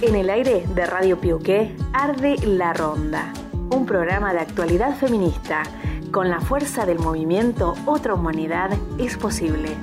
En el aire de Radio Piuqué arde La Ronda, un programa de actualidad feminista. Con la fuerza del movimiento Otra Humanidad es posible.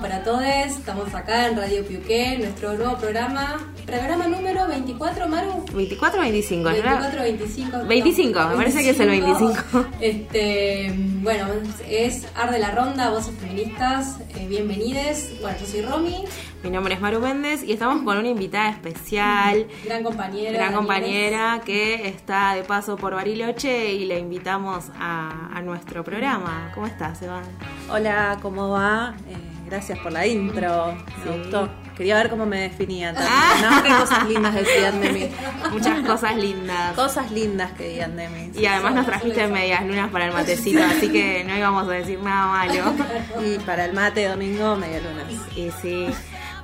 Para todos. Estamos acá en Radio Piuqué, nuestro nuevo programa. Programa número 24, Maru. 24 o 25, ¿no? 24, 25. 25, me parece que es el 25. Este, bueno, es Arde la Ronda, Voces Feministas. Eh, bienvenides. Bueno, yo soy Romy, Mi nombre es Maru Méndez y estamos con una invitada especial, gran compañera. gran Daniela. compañera que está de paso por Bariloche y le invitamos a, a nuestro programa. ¿Cómo estás, Eva? Hola, ¿cómo va? Eh, gracias por la intro, me gustó. Quería ver cómo me definían también, Ah. ¿no? Qué cosas lindas decían de mí. Muchas cosas lindas. Cosas lindas que decían de mí. Y además nos trajiste medias lunas para el matecito, así que no íbamos a decir nada malo. Y para el mate domingo, media luna. Y sí.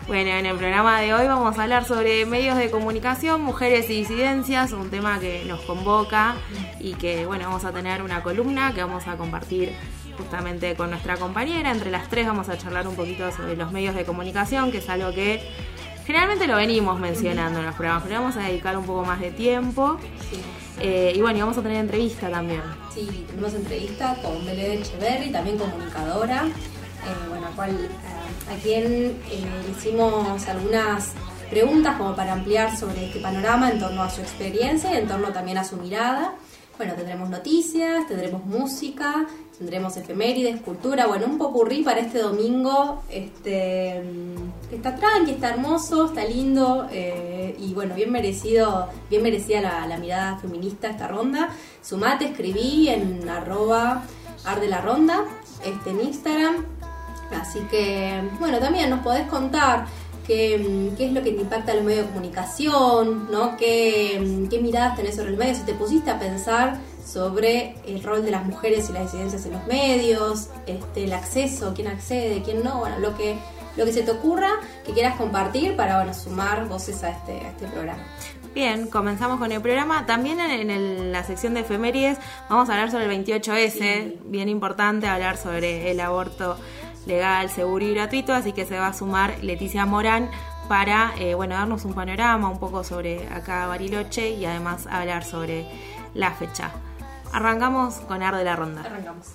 Bueno, en el programa de hoy vamos a hablar sobre medios de comunicación, mujeres y disidencias, un tema que nos convoca y que, bueno, vamos a tener una columna que vamos a compartir justamente con nuestra compañera. Entre las tres vamos a charlar un poquito sobre los medios de comunicación, que es algo que generalmente lo venimos mencionando en los programas, pero vamos a dedicar un poco más de tiempo. Sí. Eh, y bueno, y vamos a tener entrevista también. Sí, tenemos entrevista con Belén Echeverry, también comunicadora, eh, bueno, cual, a, a quien eh, hicimos algunas preguntas como para ampliar sobre este panorama en torno a su experiencia y en torno también a su mirada. Bueno, tendremos noticias, tendremos música, tendremos efemérides, cultura, bueno, un popurrí para este domingo, este, mm, está tranqui, está hermoso, está lindo eh, y bueno, bien merecido, bien merecida la, la mirada feminista esta ronda. Sumate, escribí en arroba arde la ronda, este, en Instagram. Así que, bueno, también nos podés contar qué, mm, qué es lo que te impacta en los medios de comunicación, ¿no? ¿Qué, mm, qué miradas tenés sobre el medio, si te pusiste a pensar sobre el rol de las mujeres y las disidencias en los medios, este, el acceso, quién accede, quién no, bueno, lo que, lo que se te ocurra, que quieras compartir para, bueno, sumar voces a este, a este programa. Bien, comenzamos con el programa. También en, en el- la sección de efemérides vamos a hablar sobre el 28S, bien importante hablar sobre el aborto legal, seguro y gratuito, así que se va a sumar Leticia Morán para eh, bueno darnos un panorama un poco sobre acá Bariloche y además hablar sobre la fecha. Arrancamos con Ar de la Ronda. Arrancamos.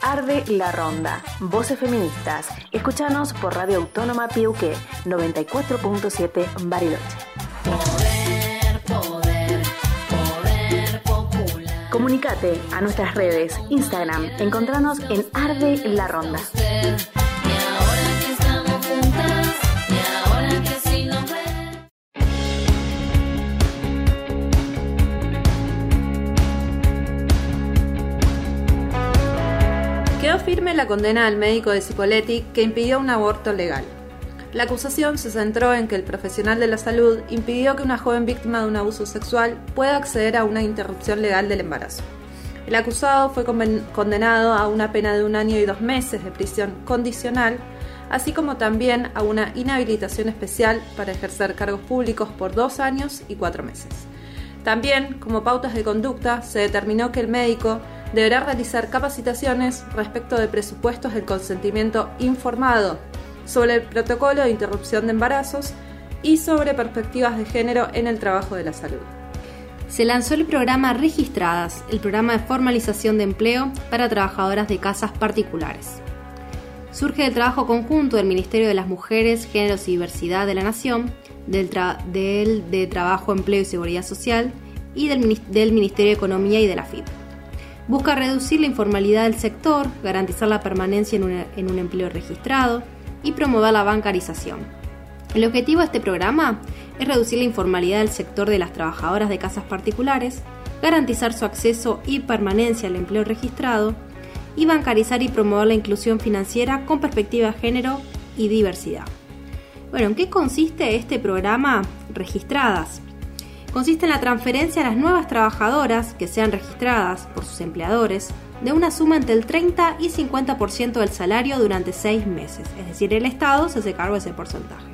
Arde La Ronda, Voces Feministas. Escúchanos por Radio Autónoma Piuqué 94.7 Bariloche. Comunicate a nuestras redes, Instagram, encontranos en Arde La Ronda. Firme la condena al médico de Cipoletti que impidió un aborto legal. La acusación se centró en que el profesional de la salud impidió que una joven víctima de un abuso sexual pueda acceder a una interrupción legal del embarazo. El acusado fue condenado a una pena de un año y dos meses de prisión condicional, así como también a una inhabilitación especial para ejercer cargos públicos por dos años y cuatro meses. También, como pautas de conducta, se determinó que el médico deberá realizar capacitaciones respecto de presupuestos del consentimiento informado sobre el protocolo de interrupción de embarazos y sobre perspectivas de género en el trabajo de la salud. Se lanzó el programa Registradas, el programa de formalización de empleo para trabajadoras de casas particulares. Surge del trabajo conjunto del Ministerio de las Mujeres, Géneros y Diversidad de la Nación, del, de Trabajo, Empleo y Seguridad Social y del, del Ministerio de Economía y de la FIP. Busca reducir la informalidad del sector, garantizar la permanencia en un- empleo registrado y promover la bancarización. El objetivo de este programa es reducir la informalidad del sector de las trabajadoras de casas particulares, garantizar su acceso y permanencia al empleo registrado y bancarizar y promover la inclusión financiera con perspectiva de género y diversidad. Bueno, ¿en qué consiste este programa Registradas? Consiste en la transferencia a las nuevas trabajadoras que sean registradas por sus empleadores de una suma entre el 30 y 50% del salario durante seis meses, es decir, el Estado se hace cargo de ese porcentaje.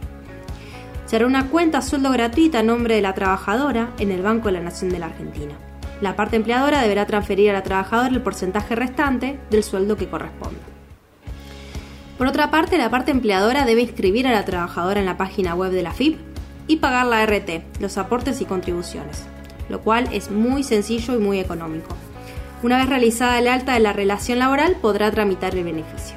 Se hará una cuenta sueldo gratuita a nombre de la trabajadora en el Banco de la Nación de la Argentina. La parte empleadora deberá transferir a la trabajadora el porcentaje restante del sueldo que corresponda. Por otra parte, la parte empleadora debe inscribir a la trabajadora en la página web de la FIP y pagar la RT, los aportes y contribuciones, lo cual es muy sencillo y muy económico. Una vez realizada el alta de la relación laboral, podrá tramitar el beneficio.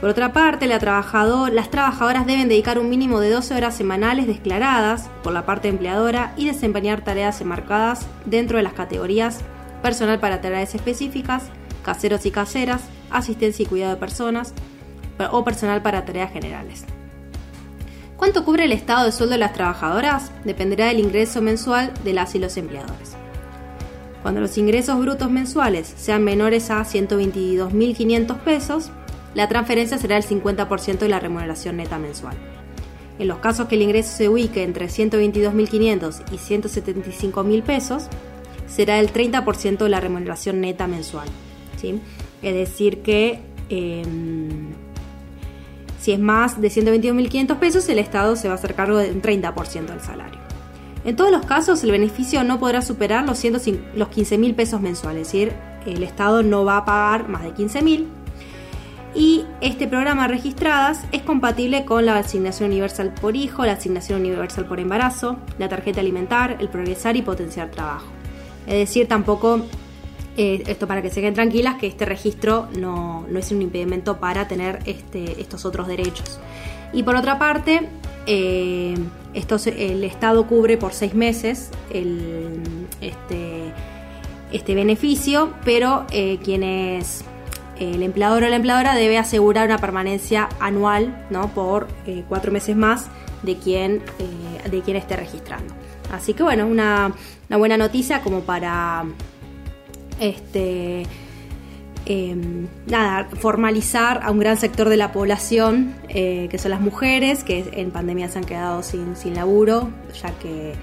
Por otra parte, las trabajadoras deben dedicar un mínimo de 12 horas semanales declaradas por la parte empleadora y desempeñar tareas enmarcadas dentro de las categorías personal para tareas específicas, caseros y caseras, asistencia y cuidado de personas o personal para tareas generales. ¿Cuánto cubre el estado de sueldo de las trabajadoras? Dependerá del ingreso mensual de las y los empleadores. Cuando los ingresos brutos mensuales sean menores a 122.500 pesos, la transferencia será el 50% de la remuneración neta mensual. En los casos que el ingreso se ubique entre 122.500 y 175.000 pesos, será el 30% de la remuneración neta mensual. Es decir que em, si es más de 122.500 pesos, el Estado se va a hacer cargo de un 30% del salario. En todos los casos, el beneficio no podrá superar los, los 15.000 pesos mensuales, es decir, el Estado no va a pagar más de 15.000. Y este programa registradas es compatible con la asignación universal por hijo, la asignación universal por embarazo, la tarjeta alimentar, el progresar y potenciar trabajo. Es decir, tampoco eh, esto para que se queden tranquilas, que este registro no, es un impedimento para tener este, estos otros derechos. Y por otra parte, eh, el Estado cubre por seis meses este, este, beneficio, pero eh, quienes el empleador o la empleadora debe asegurar una permanencia anual ¿no? por cuatro meses más de quien, de quien esté registrando. Así que bueno, una, una buena noticia como para este, em, nada, formalizar a un gran sector de la población, eh, que son las mujeres, que en pandemia se han quedado sin, sin laburo, ya que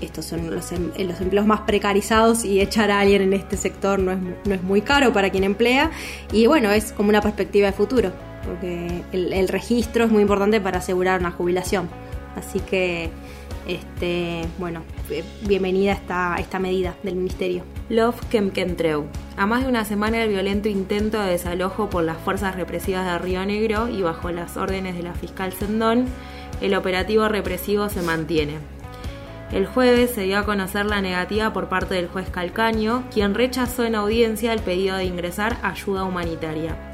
estos son los, em, los, empleos más precarizados y echar a alguien en este sector no es, no es, muy caro para quien emplea. Y bueno, es como una perspectiva de futuro, porque el registro es muy importante para asegurar una jubilación. Así que este, bueno, eh, bienvenida esta, esta medida del Ministerio. Love Kemkentreu. A más de una semana del violento intento de desalojo por las fuerzas represivas de Río Negro y bajo las órdenes de la fiscal Sendón, el operativo represivo se mantiene. El jueves se dio a conocer la negativa por parte del juez Calcaño, quien rechazó en audiencia el pedido de ingresar ayuda humanitaria.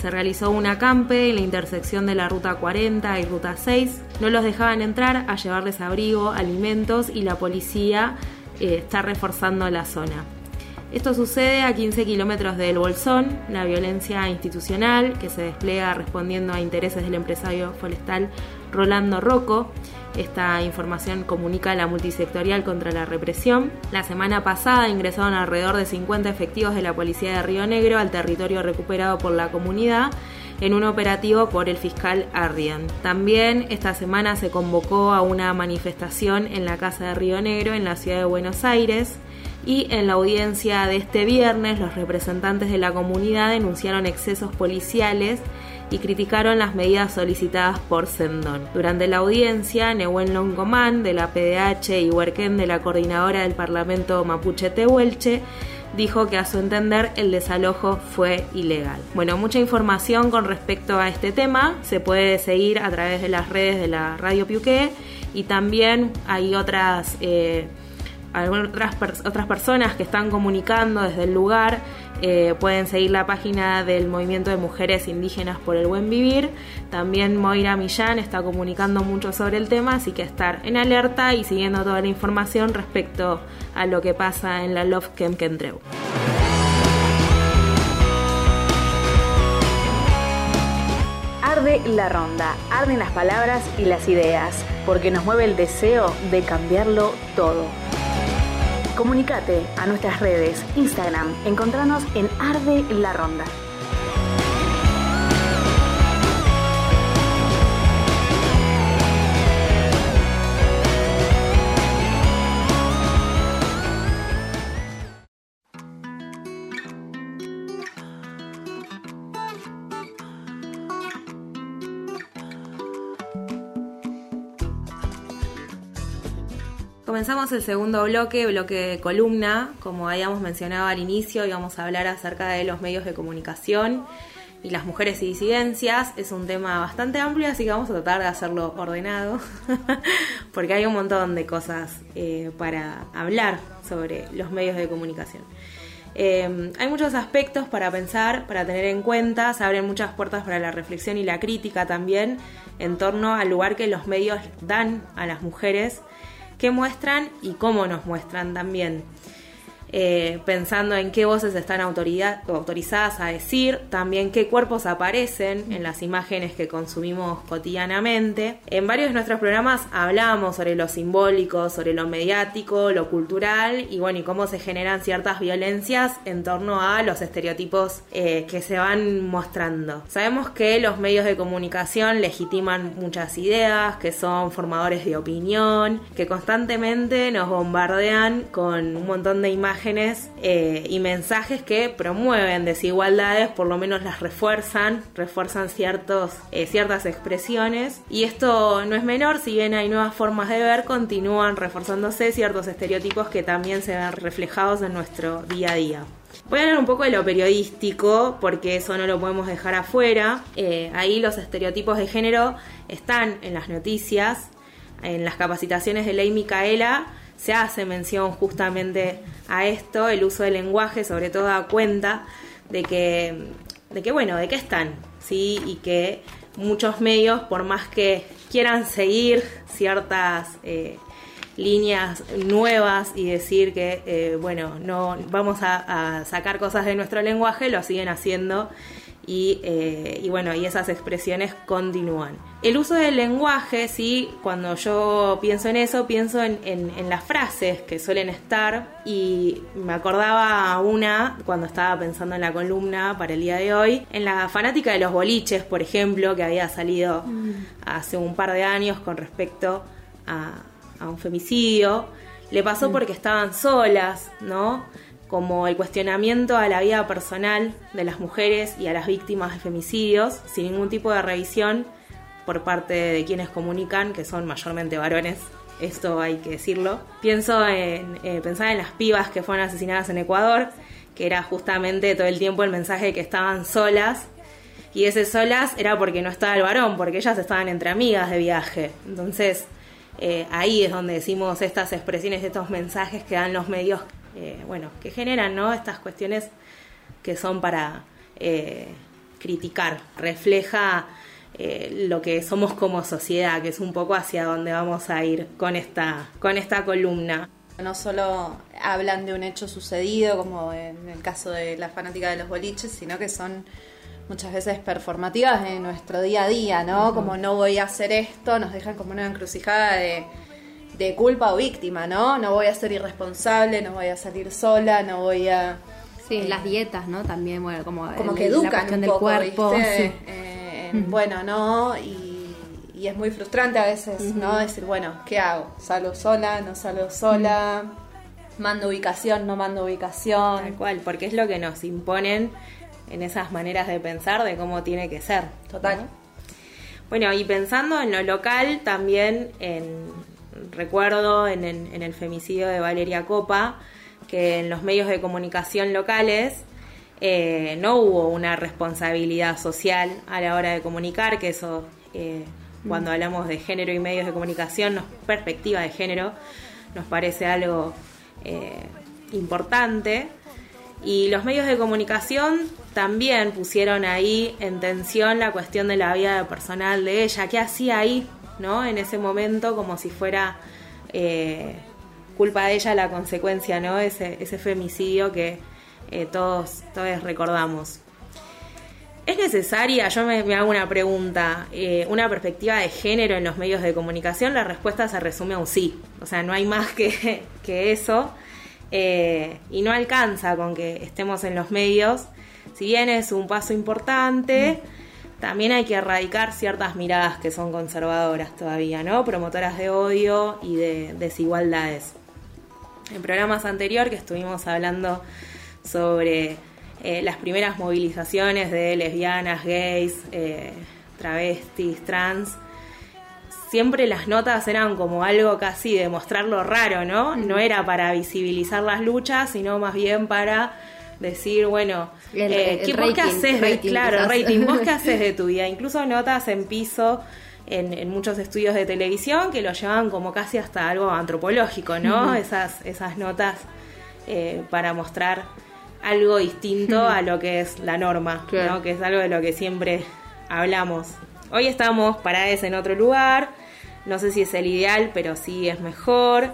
Se realizó un acampe en la intersección de la Ruta 40 y Ruta 6. No los dejaban entrar a llevarles abrigo, alimentos y la policía eh, está reforzando la zona. Esto sucede a 15 kilómetros del Bolsón, la violencia institucional que se despliega respondiendo a intereses del empresario forestal Rolando Rocco. Esta información comunica la multisectorial contra la represión. La semana pasada ingresaron alrededor de 50 efectivos de la policía de Río Negro al territorio recuperado por la comunidad en un operativo por el fiscal Arrian. También esta semana se convocó a una manifestación en la Casa de Río Negro en la ciudad de Buenos Aires y en la audiencia de este viernes los representantes de la comunidad denunciaron excesos policiales y criticaron las medidas solicitadas por Sendón. Durante la audiencia, Nehuen Longomán de la PDH y Huerquén de la coordinadora del Parlamento Mapuche Tehuelche dijo que a su entender el desalojo fue ilegal. Bueno, mucha información con respecto a este tema se puede seguir a través de las redes de la Radio Piuqué y también hay otras... Eh, otras, otras personas que están comunicando desde el lugar eh, pueden seguir la página del Movimiento de Mujeres Indígenas por el Buen Vivir. También Moira Millán está comunicando mucho sobre el tema, así que estar en alerta y siguiendo toda la información respecto a lo que pasa en la Love Camp Kentreu. Arde la ronda, arden las palabras y las ideas, porque nos mueve el deseo de cambiarlo todo. Comunicate a nuestras redes, Instagram, encontranos en Arde la Ronda. Comenzamos el segundo bloque, bloque de columna. Como habíamos mencionado al inicio, íbamos a hablar acerca de los medios de comunicación y las mujeres y disidencias. Es un tema bastante amplio, así que vamos a tratar de hacerlo ordenado, porque hay un montón de cosas eh, para hablar sobre los medios de comunicación. Eh, hay muchos aspectos para pensar, para tener en cuenta, se abren muchas puertas para la reflexión y la crítica también en torno al lugar que los medios dan a las mujeres qué muestran y cómo nos muestran también. Eh, pensando en qué voces están autorizadas a decir, también qué cuerpos aparecen en las imágenes que consumimos cotidianamente. En varios de nuestros programas hablamos sobre lo simbólico, sobre lo mediático, lo cultural y bueno, y cómo se generan ciertas violencias en torno a los estereotipos eh, que se van mostrando. Sabemos que los medios de comunicación legitiman muchas ideas, que son formadores de opinión, que constantemente nos bombardean con un montón de imágenes eh, y mensajes que promueven desigualdades, por lo menos las refuerzan, refuerzan ciertos, eh, ciertas expresiones. Y esto no es menor, si bien hay nuevas formas de ver, continúan reforzándose ciertos estereotipos que también se ven reflejados en nuestro día a día. Voy a hablar un poco de lo periodístico, porque eso no lo podemos dejar afuera. Eh, ahí los estereotipos de género están en las noticias, en las capacitaciones de Ley Micaela se hace mención justamente a esto, el uso del lenguaje, sobre todo a cuenta de que, de que bueno, de que están, ¿sí? Y que muchos medios, por más que quieran seguir ciertas eh, líneas nuevas y decir que, eh, bueno, no vamos a, a sacar cosas de nuestro lenguaje, lo siguen haciendo eh, y, bueno, y esas expresiones continúan. El uso del lenguaje, sí, cuando yo pienso en eso, pienso en, las frases que suelen estar y me acordaba una cuando estaba pensando en la columna para el día de hoy, en la fanática de los boliches, por ejemplo, que había salido mm. hace un par de años con respecto a, un femicidio. Le pasó mm. porque estaban solas, ¿no? Como el cuestionamiento a la vida personal de las mujeres y a las víctimas de femicidios, sin ningún tipo de revisión por parte de quienes comunican, que son mayormente varones. Esto hay que decirlo. Pienso en eh, pensar en las pibas que fueron asesinadas en Ecuador, que era justamente todo el tiempo el mensaje de que estaban solas. Y ese solas era porque no estaba el varón, porque ellas estaban entre amigas de viaje. Entonces, eh, ahí es donde decimos estas expresiones, estos mensajes que dan los medios eh, bueno, que generan ¿no? estas cuestiones que son para eh, criticar, refleja eh, lo que somos como sociedad, que es un poco hacia donde vamos a ir con esta, con esta columna. No solo hablan de un hecho sucedido, como en el caso de la fanática de los boliches, sino que son muchas veces performativas en nuestro día a día, ¿no? Como no voy a hacer esto, nos dejan como una encrucijada de de culpa o víctima, ¿no? No voy a ser irresponsable, no voy a salir sola, no voy a... Sí, eh, las dietas, ¿no? También, bueno, como, como que educan un del cuerpo. Eh, bueno, ¿no? Y, y, es muy frustrante a veces, ¿no? Decir, bueno, ¿qué hago? ¿Salgo sola? ¿No salgo sola? ¿Mando ubicación? ¿No mando ubicación? Tal cual, porque es lo que nos imponen en esas maneras de pensar de cómo tiene que ser. Total. Bueno, y pensando en lo local, también en, recuerdo en, el femicidio de Valeria Copa que en los medios de comunicación locales eh, no hubo una responsabilidad social a la hora de comunicar, que eso eh, cuando mm. hablamos de género y medios de comunicación, perspectiva de género, nos parece algo eh, importante. Y los medios de comunicación también pusieron ahí en tensión la cuestión de la vida personal de ella, qué hacía ahí ¿no? En ese momento como si fuera eh, culpa de ella la consecuencia, ¿no? Ese, ese femicidio que eh, todos, todos recordamos. ¿Es necesaria, yo me, hago una pregunta, eh, una perspectiva de género en los medios de comunicación? La respuesta se resume a un sí. O sea, no hay más que, que eso. y no alcanza con que estemos en los medios. Si bien es un paso importante, también hay que erradicar ciertas miradas que son conservadoras todavía, ¿no? Promotoras de odio y de desigualdades. En programas anteriores que estuvimos hablando sobre eh, las primeras movilizaciones de lesbianas, gays, eh, travestis, trans, siempre las notas eran como algo casi de mostrar lo raro, ¿no? No era para visibilizar las luchas, sino más bien para decir, bueno, El- eh, el ¿qué- vos qué rating, haces de, rating, claro, quizás. rating, vos qué haces de tu vida? Incluso notas en piso en, en muchos estudios de televisión que lo llevan como casi hasta algo antropológico, ¿no? Esas, esas notas eh, para mostrar algo distinto a lo que es la norma, Claro. ¿no? Que es algo de lo que siempre hablamos. Hoy estamos paradas en otro lugar, no sé si es el ideal, pero sí es mejor.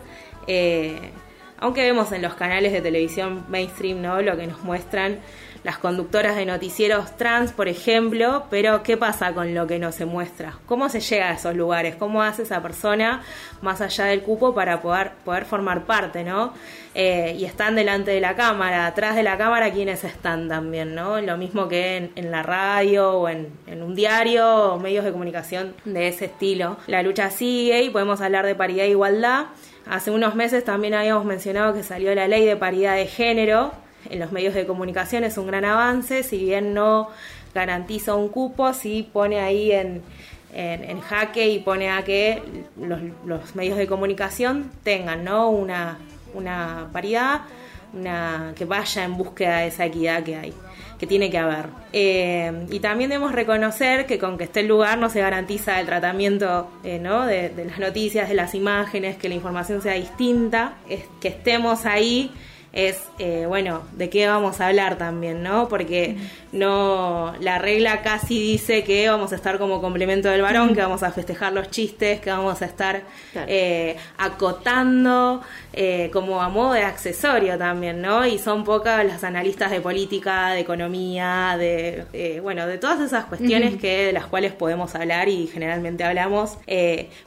Eh, aunque vemos en los canales de televisión mainstream, ¿no? Lo que nos muestran las conductoras de noticieros trans, por ejemplo, pero ¿qué pasa con lo que no se muestra? ¿Cómo se llega a esos lugares? ¿Cómo hace esa persona más allá del cupo para poder, poder formar parte, ¿no? Eh, y están delante de la cámara, atrás de la cámara, ¿quiénes están también, ¿no? Lo mismo que en, en la radio o en, en un diario o medios de comunicación de ese estilo. La lucha sigue y podemos hablar de paridad e igualdad. Hace unos meses también habíamos mencionado que salió la ley de paridad de género en los medios de comunicación, es un gran avance, si bien no garantiza un cupo, sí pone ahí en, en, en jaque y pone a que los, los medios de comunicación tengan ¿no? una, una paridad, una, que vaya en búsqueda de esa equidad que hay que tiene que haber. Eh, y también debemos reconocer que con que esté el lugar no se garantiza el tratamiento eh, ¿no? de, de las noticias, de las imágenes, que la información sea distinta, es, que estemos ahí es, eh, bueno, de qué vamos a hablar también, ¿no? Porque no, la regla casi dice que vamos a estar como complemento del varón, que vamos a festejar los chistes, que vamos a estar Claro. eh, acotando eh, como a modo de accesorio también, ¿no? Y son pocas las analistas de política, de economía, de, eh, bueno, de todas esas cuestiones que de las cuales podemos hablar y generalmente hablamos,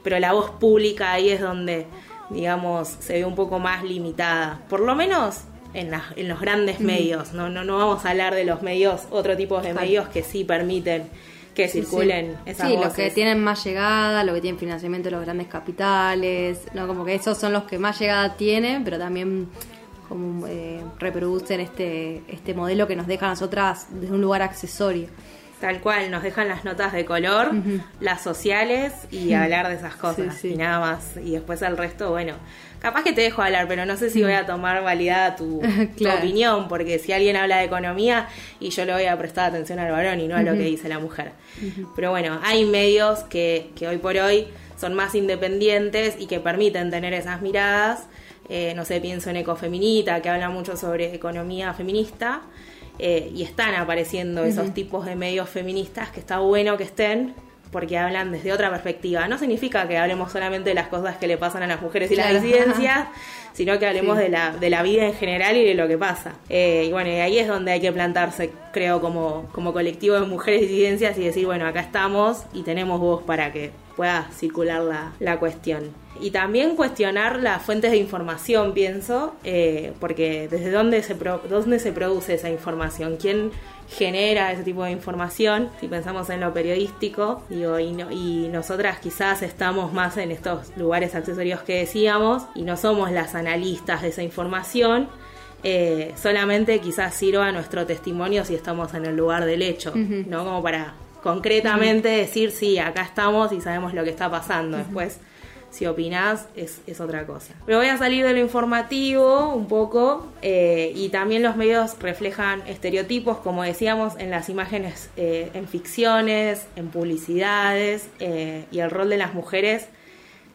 pero la voz pública ahí es donde, digamos, se ve un poco más limitada, por lo menos en, las- en los grandes medios, no, no, no vamos a hablar de los medios, otro tipo de medios que sí permiten que circulen esas Sí, los que tienen más llegada, los que tienen financiamiento de los grandes capitales, no como que esos son los que más llegada tienen, pero también como eh, reproducen este este modelo que nos deja a nosotras desde un lugar accesorio. Tal cual, nos dejan las notas de color, las sociales y hablar de esas cosas Sí, sí. y nada más. Y después el resto, bueno, capaz que te dejo hablar, pero no sé si voy a tomar validada tu, opinión, porque si alguien habla de economía y yo le voy a prestar atención al varón y no a lo que dice la mujer. Pero bueno, hay medios que, que hoy por hoy son más independientes y que permiten tener esas miradas. Eh, no sé, pienso en Ecofeminita, que habla mucho sobre economía feminista. eh, y están apareciendo esos tipos de medios feministas que está bueno que estén porque hablan desde otra perspectiva. No significa que hablemos solamente de las cosas que le pasan a las mujeres y Claro. las disidencias, sino que hablemos Sí. de, la, de la vida en general y de lo que pasa. Eh, y bueno, y ahí es donde hay que plantarse, creo, como, como colectivo de mujeres disidencias y decir, bueno, acá estamos y tenemos voz para que pueda circular la, la cuestión. Y también cuestionar las fuentes de información, pienso, eh, porque desde dónde se, pro- dónde se produce esa información, quién genera ese tipo de información, si pensamos en lo periodístico, digo, y, no- y nosotras quizás estamos más en estos lugares accesorios que decíamos, y no somos las analistas de esa información, eh, solamente quizás sirva nuestro testimonio si estamos en el lugar del hecho, ¿no? Como para concretamente decir, sí, acá estamos y sabemos lo que está pasando. Después, si opinás, es, es otra cosa. Pero voy a salir de lo informativo un poco eh, y también los medios reflejan estereotipos, como decíamos, en las imágenes, eh, en ficciones, en publicidades eh, y el rol de las mujeres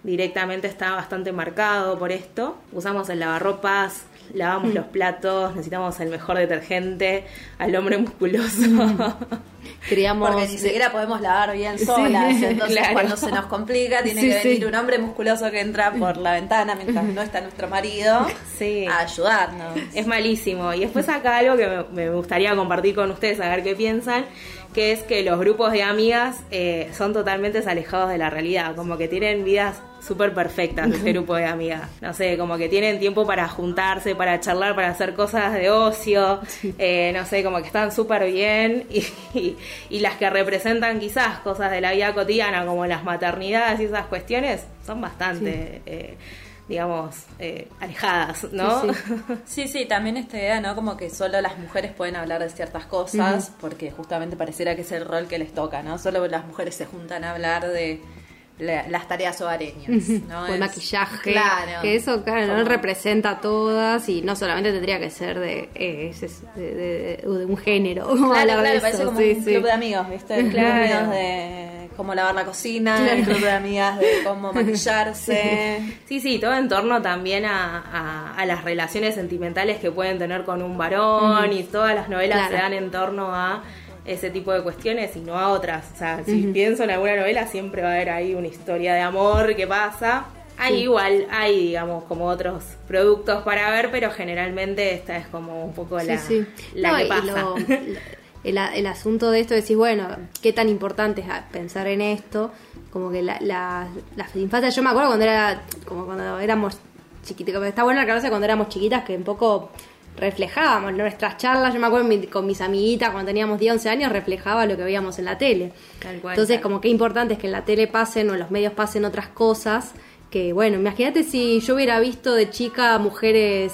directamente está bastante marcado por esto. Usamos el lavarropas, lavamos los platos, necesitamos el mejor detergente, al hombre musculoso. Porque ni siquiera podemos lavar bien Sí, solas. Entonces, claro. cuando se nos complica, tiene Sí, que venir sí. un hombre musculoso que entra por la ventana mientras no está nuestro marido Sí. a ayudarnos. Es malísimo. Y después acá algo que me, me gustaría compartir con ustedes, a ver qué piensan, que es que los grupos de amigas eh, son totalmente alejados de la realidad, como que tienen vidas súper perfectas ese grupo de amigas. No sé, como que tienen tiempo para juntarse, para charlar, para hacer cosas de ocio, eh, no sé, como que están súper bien y, y, las que representan quizás cosas de la vida cotidiana como las maternidades y esas cuestiones son bastante... Eh, digamos, eh, alejadas, ¿no? Sí sí. también esta idea, ¿no? Como que solo las mujeres pueden hablar de ciertas cosas, porque justamente pareciera que es el rol que les toca, ¿no? Solo las mujeres se juntan a hablar de las tareas hogareñas, ¿no? El maquillaje, claro, que eso claro, no representa a todas y no solamente tendría que ser de, eh, de, un género. Claro, claro, parece como un club de amigos, ¿viste? Claro. de cómo lavar la cocina, el club de amigas de cómo maquillarse. Sí, sí, todo en torno también a, a, las relaciones sentimentales que pueden tener con un varón y todas las novelas se dan en torno a ese tipo de cuestiones y no a otras. O sea, si pienso en alguna novela, siempre va a haber ahí una historia de amor que pasa. Hay igual, hay digamos como otros productos para ver, pero generalmente esta es como un poco la, la que pasa. el, el, asunto de esto es decir, bueno, qué tan importante es pensar en esto, como que la, la, las infancias, yo me acuerdo cuando era, como cuando éramos chiquitas, está bueno aclararse cuando éramos chiquitas que un poco reflejábamos nuestras charlas, yo me acuerdo con mis amiguitas cuando teníamos 10, 11 años, reflejaba lo que veíamos en la tele. Entonces, como qué importante es que en la tele pasen o en los medios pasen otras cosas. Que bueno, imagínate si yo hubiera visto de chica mujeres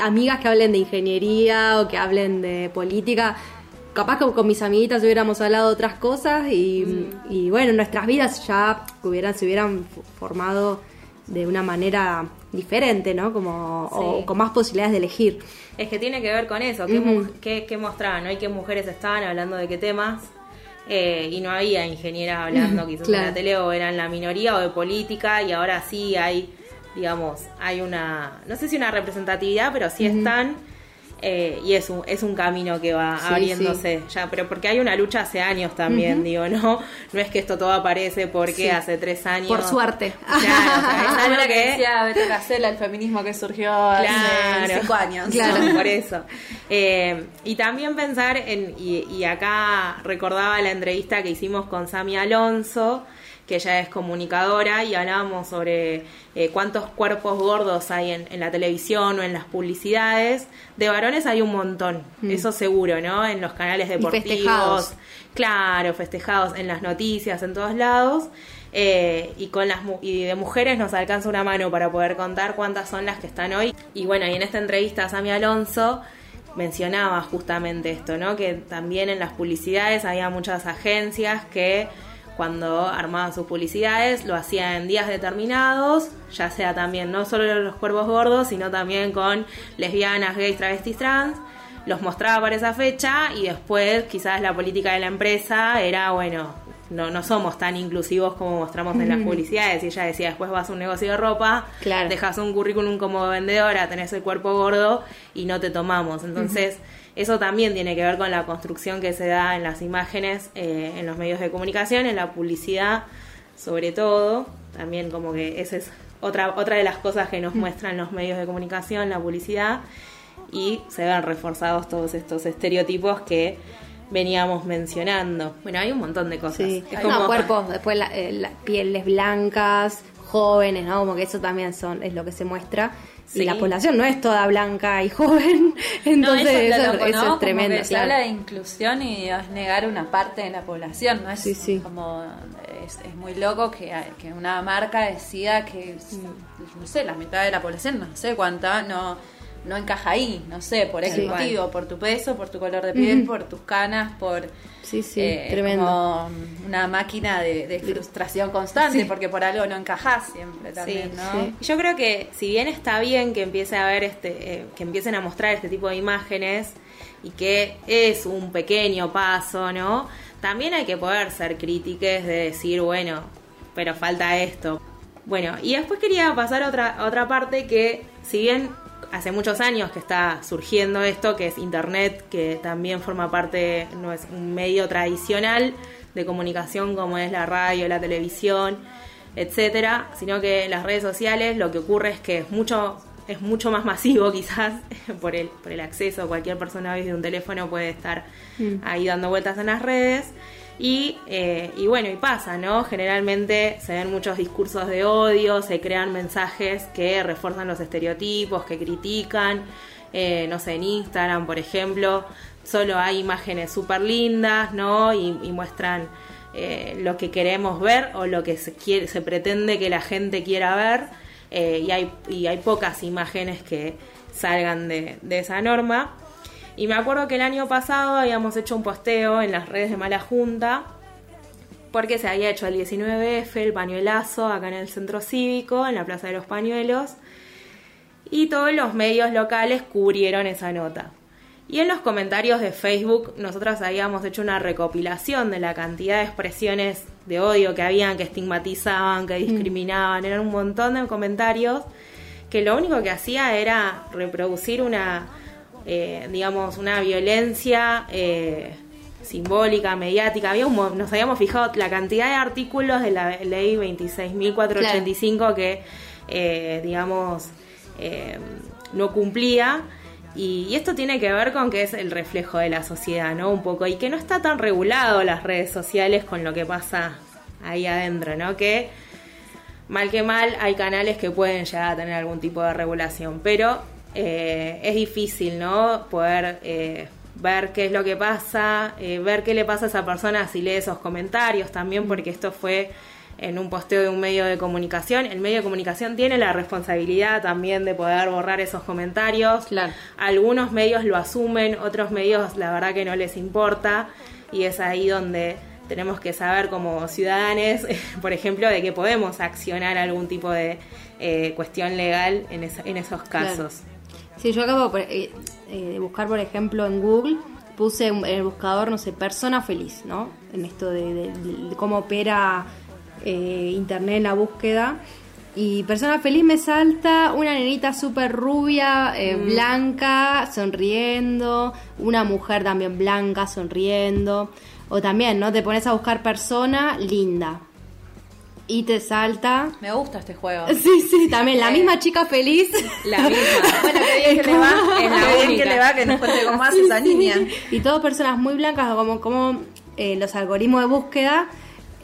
amigas que hablen de ingeniería o que hablen de política, capaz que con mis amiguitas hubiéramos hablado de otras cosas y, mm. y bueno, nuestras vidas ya hubieran, se hubieran formado de una manera diferente, ¿no? Como, o con más posibilidades de elegir. Es que tiene que ver con eso, ¿qué, qué, mostraban? ¿no? qué mujeres estaban hablando de qué temas? Eh, y no había ingenieras hablando quizás en la tele o eran la minoría o de política y ahora sí hay, digamos, hay una, no sé si una representatividad, pero sí están eh, y es un, es un camino que va abriéndose ya, pero porque hay una lucha hace años también, digo, ¿no? No es que esto todo aparece porque hace tres años. Por suerte. Claro, es que, decía Beto Casella, el feminismo que surgió hace cinco años. Claro, por eso. Eh, y también pensar en, y, y acá recordaba la entrevista que hicimos con Sami Alonso, que ella es comunicadora y hablábamos sobre eh, cuántos cuerpos gordos hay en, la televisión o en las publicidades. De varones hay un montón, mm. eso seguro, ¿no? En los canales deportivos. Claro, festejados en las noticias, en todos lados. Eh, y con las y de mujeres nos alcanza una mano para poder contar cuántas son las que están hoy. Y bueno, y en esta entrevista Sami Alonso mencionaba justamente esto, ¿no? Que también en las publicidades había muchas agencias que cuando armaban sus publicidades, lo hacía en días determinados, ya sea también no solo los cuervos gordos, sino también con lesbianas, gays, travestis, trans, los mostraba para esa fecha y después quizás la política de la empresa era, bueno, no, no somos tan inclusivos como mostramos en las publicidades. Y ella decía, después vas a un negocio de ropa, dejas un currículum como vendedora, tenés el cuerpo gordo y no te tomamos. Entonces, eso también tiene que ver con la construcción que se da en las imágenes, eh, en los medios de comunicación, en la publicidad, sobre todo. También como que esa es otra, otra de las cosas que nos mm. muestran los medios de comunicación, la publicidad, y se ven reforzados todos estos estereotipos que veníamos mencionando. Bueno, hay un montón de cosas. Sí. como... cuerpos, después eh, las pieles blancas, jóvenes, ¿no? Como que eso también son, es lo que se muestra. Y la población no es toda blanca y joven, entonces eso, es tremendo. se habla de inclusión y es negar una parte de la población, ¿no? Es como es, muy loco que, que, una marca decida que, no sé, la mitad de la población, no sé cuánta, no no encaja ahí, no sé, por ese motivo, por tu peso, por tu color de piel, por tus canas, por sí, sí, eh, tremendo. Como una máquina de, frustración constante, porque por algo no encajas siempre también, ¿no? Yo creo que si bien está bien que empiece a ver este, eh, que empiecen a mostrar este tipo de imágenes y que es un pequeño paso, ¿no? También hay que poder ser críticas de decir, bueno, pero falta esto. Bueno, y después quería pasar a otra, a otra parte que, si bien hace muchos años que está surgiendo esto, que es Internet, que también forma parte, no es un medio tradicional de comunicación como es la radio, la televisión, etcétera, sino que las redes sociales lo que ocurre es que es mucho es mucho más masivo quizás por el, por el acceso, cualquier persona desde un teléfono puede estar mm. ahí dando vueltas en las redes Y, eh, y bueno, y pasa, ¿no? Generalmente se ven muchos discursos de odio, se crean mensajes que refuerzan los estereotipos, que critican, eh, no sé, en Instagram, por ejemplo, solo hay imágenes súper lindas, ¿no? Y, y muestran eh, lo que queremos ver o lo que se, quiere, se pretende que la gente quiera ver, eh, y, hay, y hay pocas imágenes que salgan de, de esa norma. Y me acuerdo que el año pasado habíamos hecho un posteo en las redes de Mala Junta, porque se había hecho el 19F, el pañuelazo, acá en el centro cívico, en la Plaza de los Pañuelos, y todos los medios locales cubrieron esa nota. Y en los comentarios de Facebook nosotros habíamos hecho una recopilación de la cantidad de expresiones de odio que habían, que estigmatizaban, que discriminaban, eran un montón de comentarios que lo único que hacía era reproducir una, eh, digamos, una violencia eh, simbólica, mediática. Había nos habíamos fijado la cantidad de artículos de la ley 26.485 que, eh, digamos, eh, no cumplía. Y, y esto tiene que ver con que es el reflejo de la sociedad, ¿no? Un poco. Y que no está tan regulado las redes sociales con lo que pasa ahí adentro, ¿no? Que mal que mal hay canales que pueden llegar a tener algún tipo de regulación, pero eh, es difícil, ¿no? Poder eh, ver qué es lo que pasa, eh, ver qué le pasa a esa persona si lee esos comentarios también, porque esto fue en un posteo de un medio de comunicación. El medio de comunicación tiene la responsabilidad también de poder borrar esos comentarios. Claro. Algunos medios lo asumen, otros medios la verdad que no les importa y es ahí donde tenemos que saber como ciudadanos, por ejemplo, de que podemos accionar algún tipo de eh, cuestión legal en, esa- en esos casos. Sí, yo acabo por- eh, eh, de buscar, por ejemplo, en Google, puse en el buscador, no sé, persona feliz, ¿no? En esto de, de- de cómo opera eh, Internet en la búsqueda. Y persona feliz me salta una nenita súper rubia, eh, blanca, sonriendo, una mujer también blanca, sonriendo. O también, ¿no? Te pones a buscar persona linda. Y te salta Me gusta este juego. Sí, sí, también la misma chica feliz. La misma. Bueno, qué bien que le va. Es la Qué bien que le va, que nos cuente hace Sí, esa sí. niña. Y todas personas muy blancas, como, como eh, los algoritmos de búsqueda,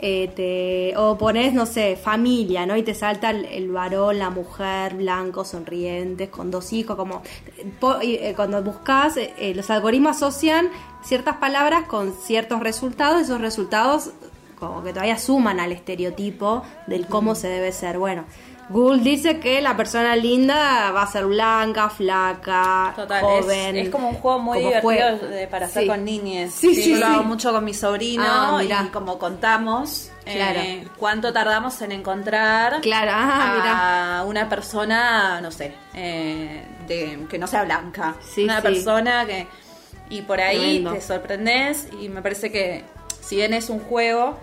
eh, te, o pones, no sé, familia, ¿no? Y te salta el, el varón, la mujer, blancos, sonrientes, con dos hijos, como... po- eh, cuando buscas, eh, eh, los algoritmos asocian ciertas palabras con ciertos resultados, esos resultados como que todavía suman al estereotipo del cómo se debe ser. Bueno, Google dice que la persona linda va a ser blanca, flaca, Total, joven. es, es como un juego muy divertido para hacer Sí. con niñes. Sí, sí, Yo lo sí. hago mucho con mi sobrino Ah, y como contamos Claro. eh, cuánto tardamos en encontrar Claro, ah, a una persona, no sé, eh, de, que no sea blanca. Sí, una sí. persona que... Y por ahí Tremendo. te sorprendes y me parece que si bien es un juego,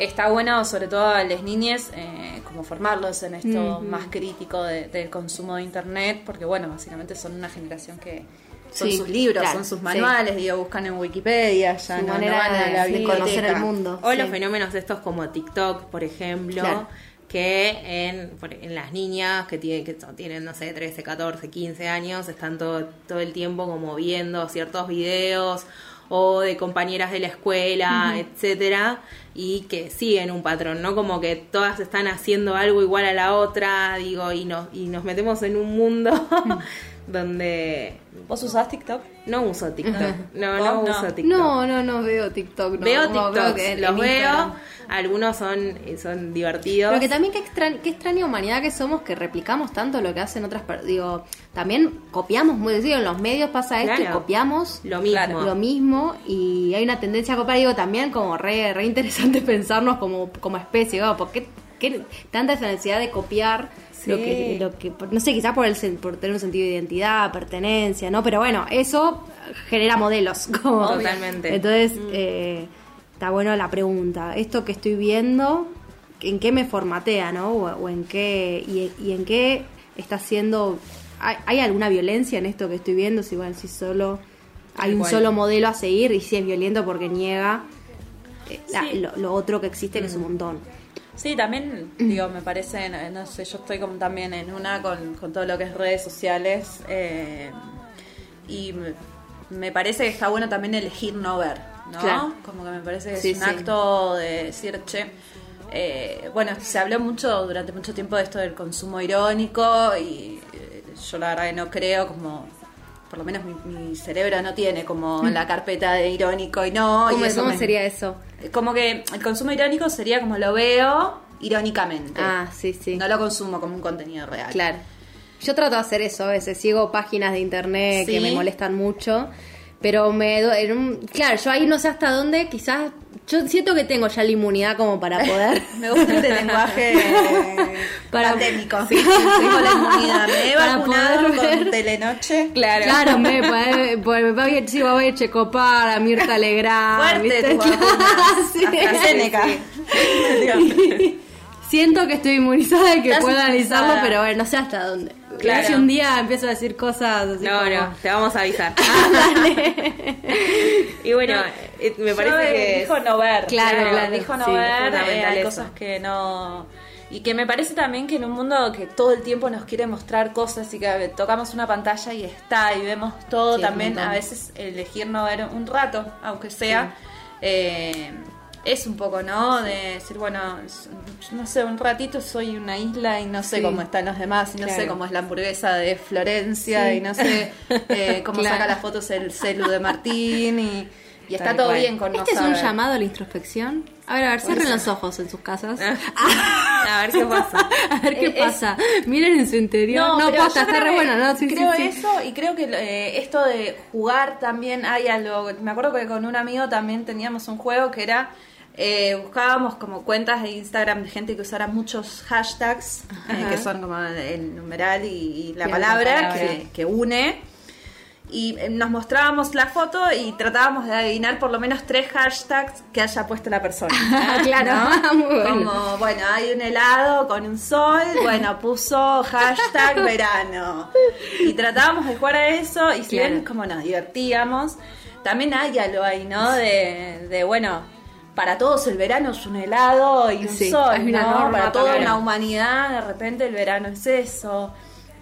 está bueno sobre todo a las niñas eh, como formarlos en esto más crítico de- del consumo de internet, porque bueno, básicamente son una generación que son Sí, sus libros, claro, son sus sí. manuales, digo, buscan en Wikipedia, ya Su no, no manera van a la de conocer el mundo. O sí. los fenómenos estos como TikTok, por ejemplo, Claro. que en, por- en las niñas que, tienen, que tienen, no sé, 13, 14, 15 años, están todo, todo el tiempo como viendo ciertos videos o de compañeras de la escuela, etcétera, y que siguen un patrón, ¿no? Como que todas están haciendo algo igual a la otra, digo, y nos, y nos metemos en un mundo donde ¿Vos usás TikTok? no uso TikTok, no, no, uso TikTok. No, no, no veo TikTok. no, Veo en- los veo, Instagram. algunos son, son divertidos. Pero que también qué, extra- qué extraña humanidad que somos que replicamos tanto lo que hacen otras personas. Digo, también copiamos, muy digo, en los medios pasa esto y copiamos Lo mismo. Claro. lo mismo y hay una tendencia a copiar. Digo, también como re, re interesante pensarnos como, como especie. ¿no? ¿Por qué, qué tanta esa necesidad de copiar Sí. lo, que, lo que, no sé, quizás por, el, por tener un sentido de identidad, pertenencia, ¿no? Pero bueno, eso genera modelos. Como, Totalmente. Entonces, eh, está bueno la pregunta. Esto que estoy viendo, ¿en qué me formatea, no? O, o en qué, y, y en qué está haciendo... ¿Hay, hay alguna violencia en esto que estoy viendo? Si, igual, si solo hay un solo modelo a seguir y si es violento porque niega eh, la- lo, lo otro que existe, que es un montón. Sí, también, digo, me parece, no, no sé, yo estoy como también en una con, con todo lo que es redes sociales eh, y me, parece que está bueno también elegir no ver, ¿no? Claro. Como que me parece que Sí, es un sí. acto de decir, che, eh, bueno, se habló mucho durante mucho tiempo de esto del consumo irónico y eh, yo la verdad que no creo como... Por lo menos mi, mi cerebro no tiene como la carpeta de irónico y no. y ¿Cómo, eso cómo me- sería eso? Como que el consumo irónico sería como lo veo irónicamente. Ah, sí, sí. No lo consumo como un contenido real. Claro. Yo trato de hacer eso a veces. Sigo páginas de internet que me molestan mucho. Pero me. en un- claro, yo ahí no sé hasta dónde. Quizás. Yo siento que tengo ya la inmunidad como para poder. Me gusta este lenguaje Para- pandémico. Tengo la inmunidad. Me he Para vacunado poder con Telenoche. Claro, claro me, me bien, sí, va bien Checopar, a Mirta Legrand. Fuerte tu. Sí. Siento que estoy inmunizada y que puedo analizarlo, pero bueno, no sé hasta dónde. Claro. Si un día empiezo a decir cosas así No, como- no, te vamos a avisar. y bueno, eh, me parece Yo, eh, que... dijo no ver. Claro, claro, Dijo no sí, ver. eh, hay eso. cosas que no. Y que me parece también que en un mundo que todo el tiempo nos quiere mostrar cosas y que tocamos una pantalla y está y vemos todo, Sí, también a veces elegir no ver un rato, aunque sea, eh, es un poco, ¿no? De decir, bueno, no sé, un ratito soy una isla y no sé Sí. cómo están los demás y no sé cómo es la hamburguesa de Florencia y no sé eh, cómo Claro. saca las fotos el celu de Martín y, y está todo cual. bien con no Este es un saber. llamado a la introspección. A ver, a ver, cierren los ojos en sus casas. A ver qué pasa. A ver qué Es- pasa. Miren en su interior. No, pero posta, está re bueno, ¿no? Sí, creo sí. eso y creo que eh, esto de jugar también hay algo. Me acuerdo que con un amigo también teníamos un juego que era. eh, buscábamos como cuentas de Instagram de gente que usara muchos hashtags, eh, que son como el numeral y, y la Bien, la palabra, palabra. Que, que une. Y eh, nos mostrábamos la foto y tratábamos de adivinar por lo menos tres hashtags que haya puesto la persona. Ah, claro. ¿no? Muy bueno. Como, bueno, hay un helado con un sol, bueno, puso hashtag verano. Y tratábamos de jugar a eso y si Claro. bien como nos divertíamos, también hay algo ahí, ¿no? De, de, bueno, para todos el verano es un helado y un Sí, sol, ¿no? norma Para toda una humanidad, de repente el verano es eso.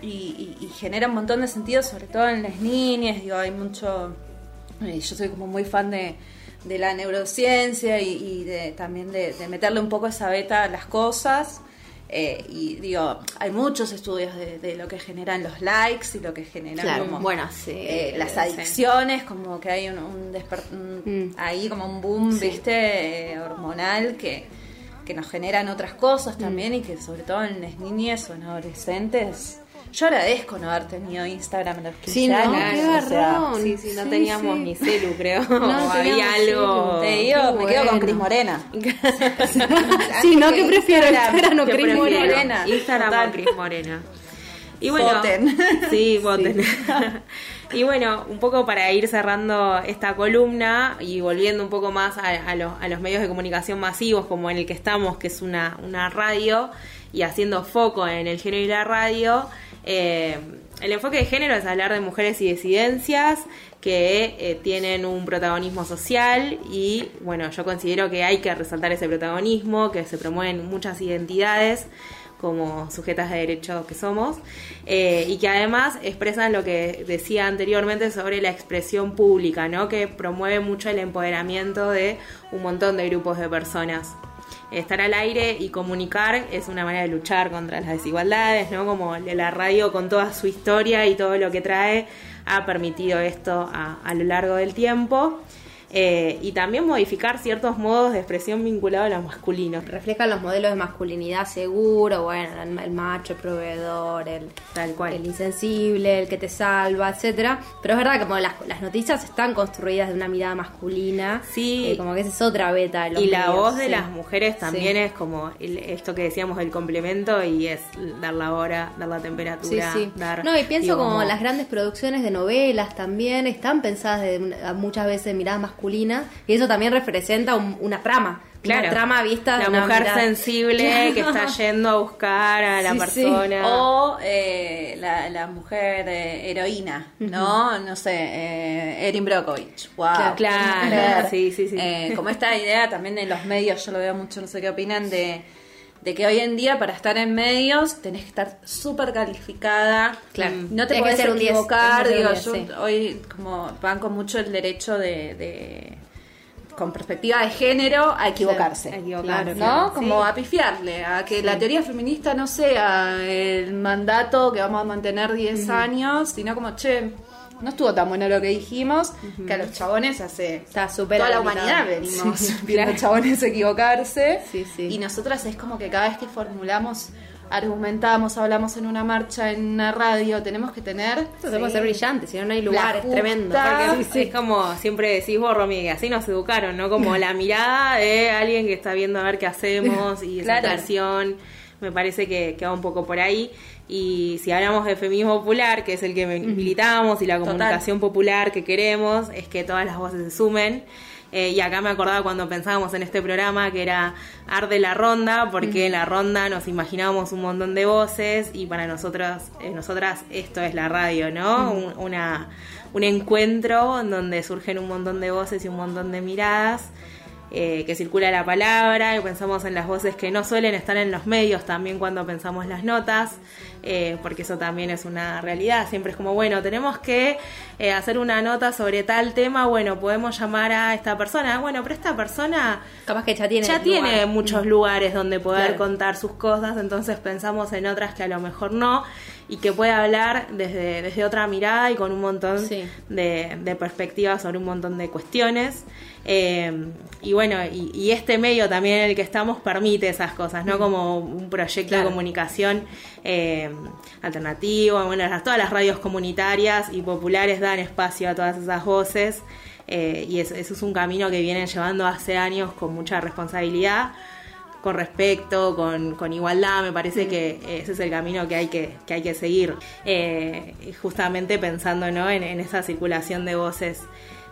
Y, y- y genera un montón de sentido, sobre todo en las niñas, digo, hay mucho... eh, Yo soy como muy fan de, de la neurociencia y, y de, también de, de meterle un poco esa beta a las cosas. Eh, y digo, hay muchos estudios de, de lo que generan los likes y lo que generan Claro, como, bueno, sí, eh, las sí. adicciones, como que hay un, un Mm. ahí como un boom, viste, eh, hormonal que, que nos generan otras cosas también y que sobre todo en las niñas o en adolescentes. Yo agradezco no haber tenido Instagram a los 15 Sí, ¿no? años. Qué o sea. Sí, sí, no Sí, teníamos sí. ni celu, creo. No o había algo... Te Qué digo, me quedo con. Cris Morena. Sí, ¿no? ¿Qué prefiero? Instagram, o que Cris prefiero Morena? Instagram o Cris Morena. Y bueno, Voten. Sí, voten. y bueno, un poco para ir cerrando esta columna y volviendo un poco más a, a los, a los medios de comunicación masivos como en el que estamos, que es una, una radio, y haciendo foco en el género y la radio, eh, el enfoque de género es hablar de mujeres y disidencias que eh, tienen un protagonismo social y bueno, yo considero que hay que resaltar ese protagonismo, que se promueven muchas identidades como sujetas de derecho que somos, eh, y que además expresan lo que decía anteriormente sobre la expresión pública, ¿no? que promueve mucho el empoderamiento de un montón de grupos de personas. Estar al aire y comunicar es una manera de luchar contra las desigualdades, ¿no? Como la radio con toda su historia y todo lo que trae ha permitido esto a, a lo largo del tiempo. Eh, y también modificar ciertos modos de expresión vinculados a lo masculino. Reflejan los modelos de masculinidad seguro, bueno, el, el macho, el proveedor, el, Tal cual. el insensible, el que te salva, etcétera. Pero es verdad que como las, las noticias están construidas de una mirada masculina, Sí. eh, como que esa es otra beta de los Y la voz de las mujeres también Sí. es como el- esto que decíamos del complemento y es dar la hora, dar la temperatura, sí. dar... No, y pienso digo, como las grandes producciones de novelas también están pensadas de muchas veces de mirada masculina y eso también representa un- una trama. Claro, una trama vista de la una mujer mirada- sensible que está yendo a buscar a la Sí, sí. persona. O eh, la, la mujer eh, heroína, ¿no? No sé, eh, Erin Brockovich. Wow. Claro, claro, sí, sí, sí. Eh, como esta idea también en los medios, yo lo veo mucho, no sé qué opinan, de, de que hoy en día para estar en medios tenés que estar súper calificada. Claro. No te Tienes que podés ser un 10, equivocar. Digo, yo 10, sí. hoy como banco mucho el derecho de, de, con perspectiva de género a equivocarse. a equivocarse, ¿no? sí. Como a pifiarle, a que la teoría feminista no sea el mandato que vamos a mantener 10 años, sino como, che, no estuvo tan bueno lo que dijimos, que a los chabones hace Está súper toda la humanidad venimos Sí, viendo claro. chabones equivocarse. Sí, sí. Y nosotras es como que cada vez que formulamos, argumentamos, hablamos en una marcha, en una radio, tenemos que tener... Esto debe ser brillante, si no, no hay lugar, es tremendo. Porque es como siempre decís vos, Romy, que así nos educaron, ¿no? Como la mirada de alguien que está viendo a ver qué hacemos y esa Claro. Me parece que, que va un poco por ahí. Y si hablamos de feminismo popular, que es el que militamos, y la comunicación popular que queremos, es que todas las voces se sumen. Eh, y acá me acordaba cuando pensábamos en este programa que era Arde la Ronda, porque en la ronda nos imaginábamos un montón de voces y para nosotras, eh, nosotras esto es la radio, ¿no? Un, una, un encuentro en donde surgen un montón de voces y un montón de miradas. Eh, que circula la palabra y pensamos en las voces que no suelen estar en los medios también cuando pensamos las notas, eh, porque eso también es una realidad. Siempre es como, bueno, tenemos que eh, hacer una nota sobre tal tema, bueno, podemos llamar a esta persona, bueno, pero esta persona Capaz que ya tiene. ya lugar. tiene muchos lugares donde poder Claro. contar sus cosas, entonces pensamos en otras que a lo mejor no y que puede hablar desde, desde otra mirada y con un montón Sí. de, de perspectivas sobre un montón de cuestiones. Eh, y bueno, y, y este medio también en el que estamos permite esas cosas, ¿no? Como un proyecto de comunicación eh, alternativo, bueno, todas las radios comunitarias y populares dan espacio a todas esas voces. eh, y eso, eso es un camino que vienen llevando hace años con mucha responsabilidad, con respeto, con, con igualdad. Me parece que ese es el camino que hay que, que, hay que seguir. Eh, justamente pensando ¿no? en, en esa circulación de voces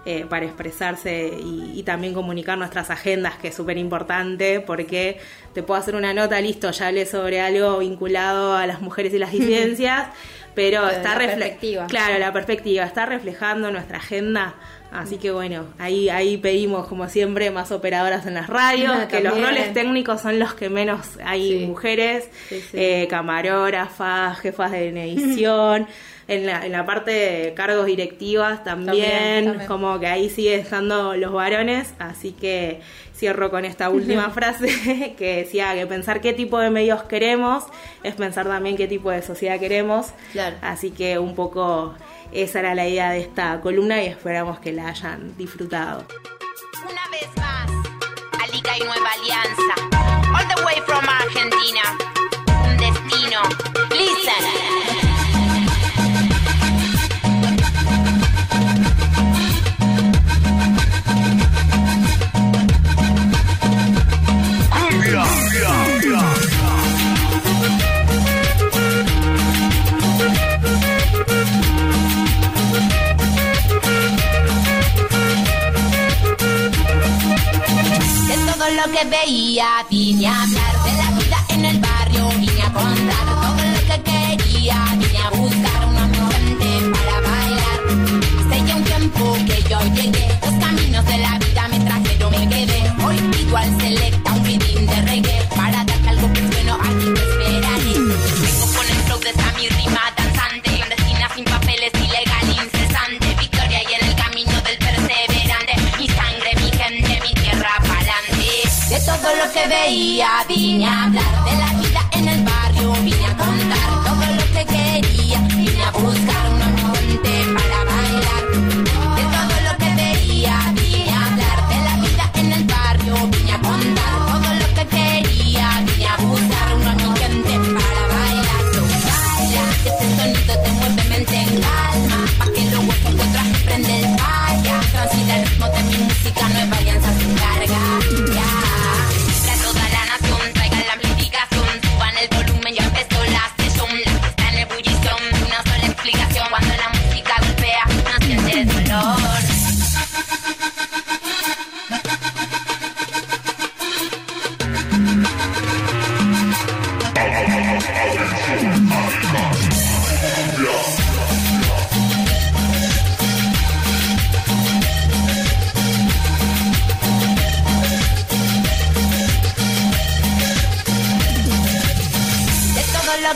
eh, para expresarse y, y también comunicar nuestras agendas, que es súper importante, porque te puedo hacer una nota, listo, ya hablé sobre algo vinculado a las mujeres y las disidencias, pero Pero está la refle- perspectiva. Claro, la perspectiva está reflejando nuestra agenda. Así que bueno, ahí, ahí pedimos como siempre más operadoras en las radios, Ah, que los roles técnicos son los que menos hay Sí. mujeres, Sí, sí. eh, camarógrafas, jefas de edición, en la, en la parte de cargos directivas también, También, también. como que ahí siguen estando los varones, así que cierro con esta última frase que decía que pensar qué tipo de medios queremos es pensar también qué tipo de sociedad queremos, Claro. así que un poco esa era la idea de esta columna y esperamos que la hayan disfrutado. Una vez más, Alica y Nueva Alianza. All the way from Argentina. Un destino. Listen. De todo lo que veía, vine a que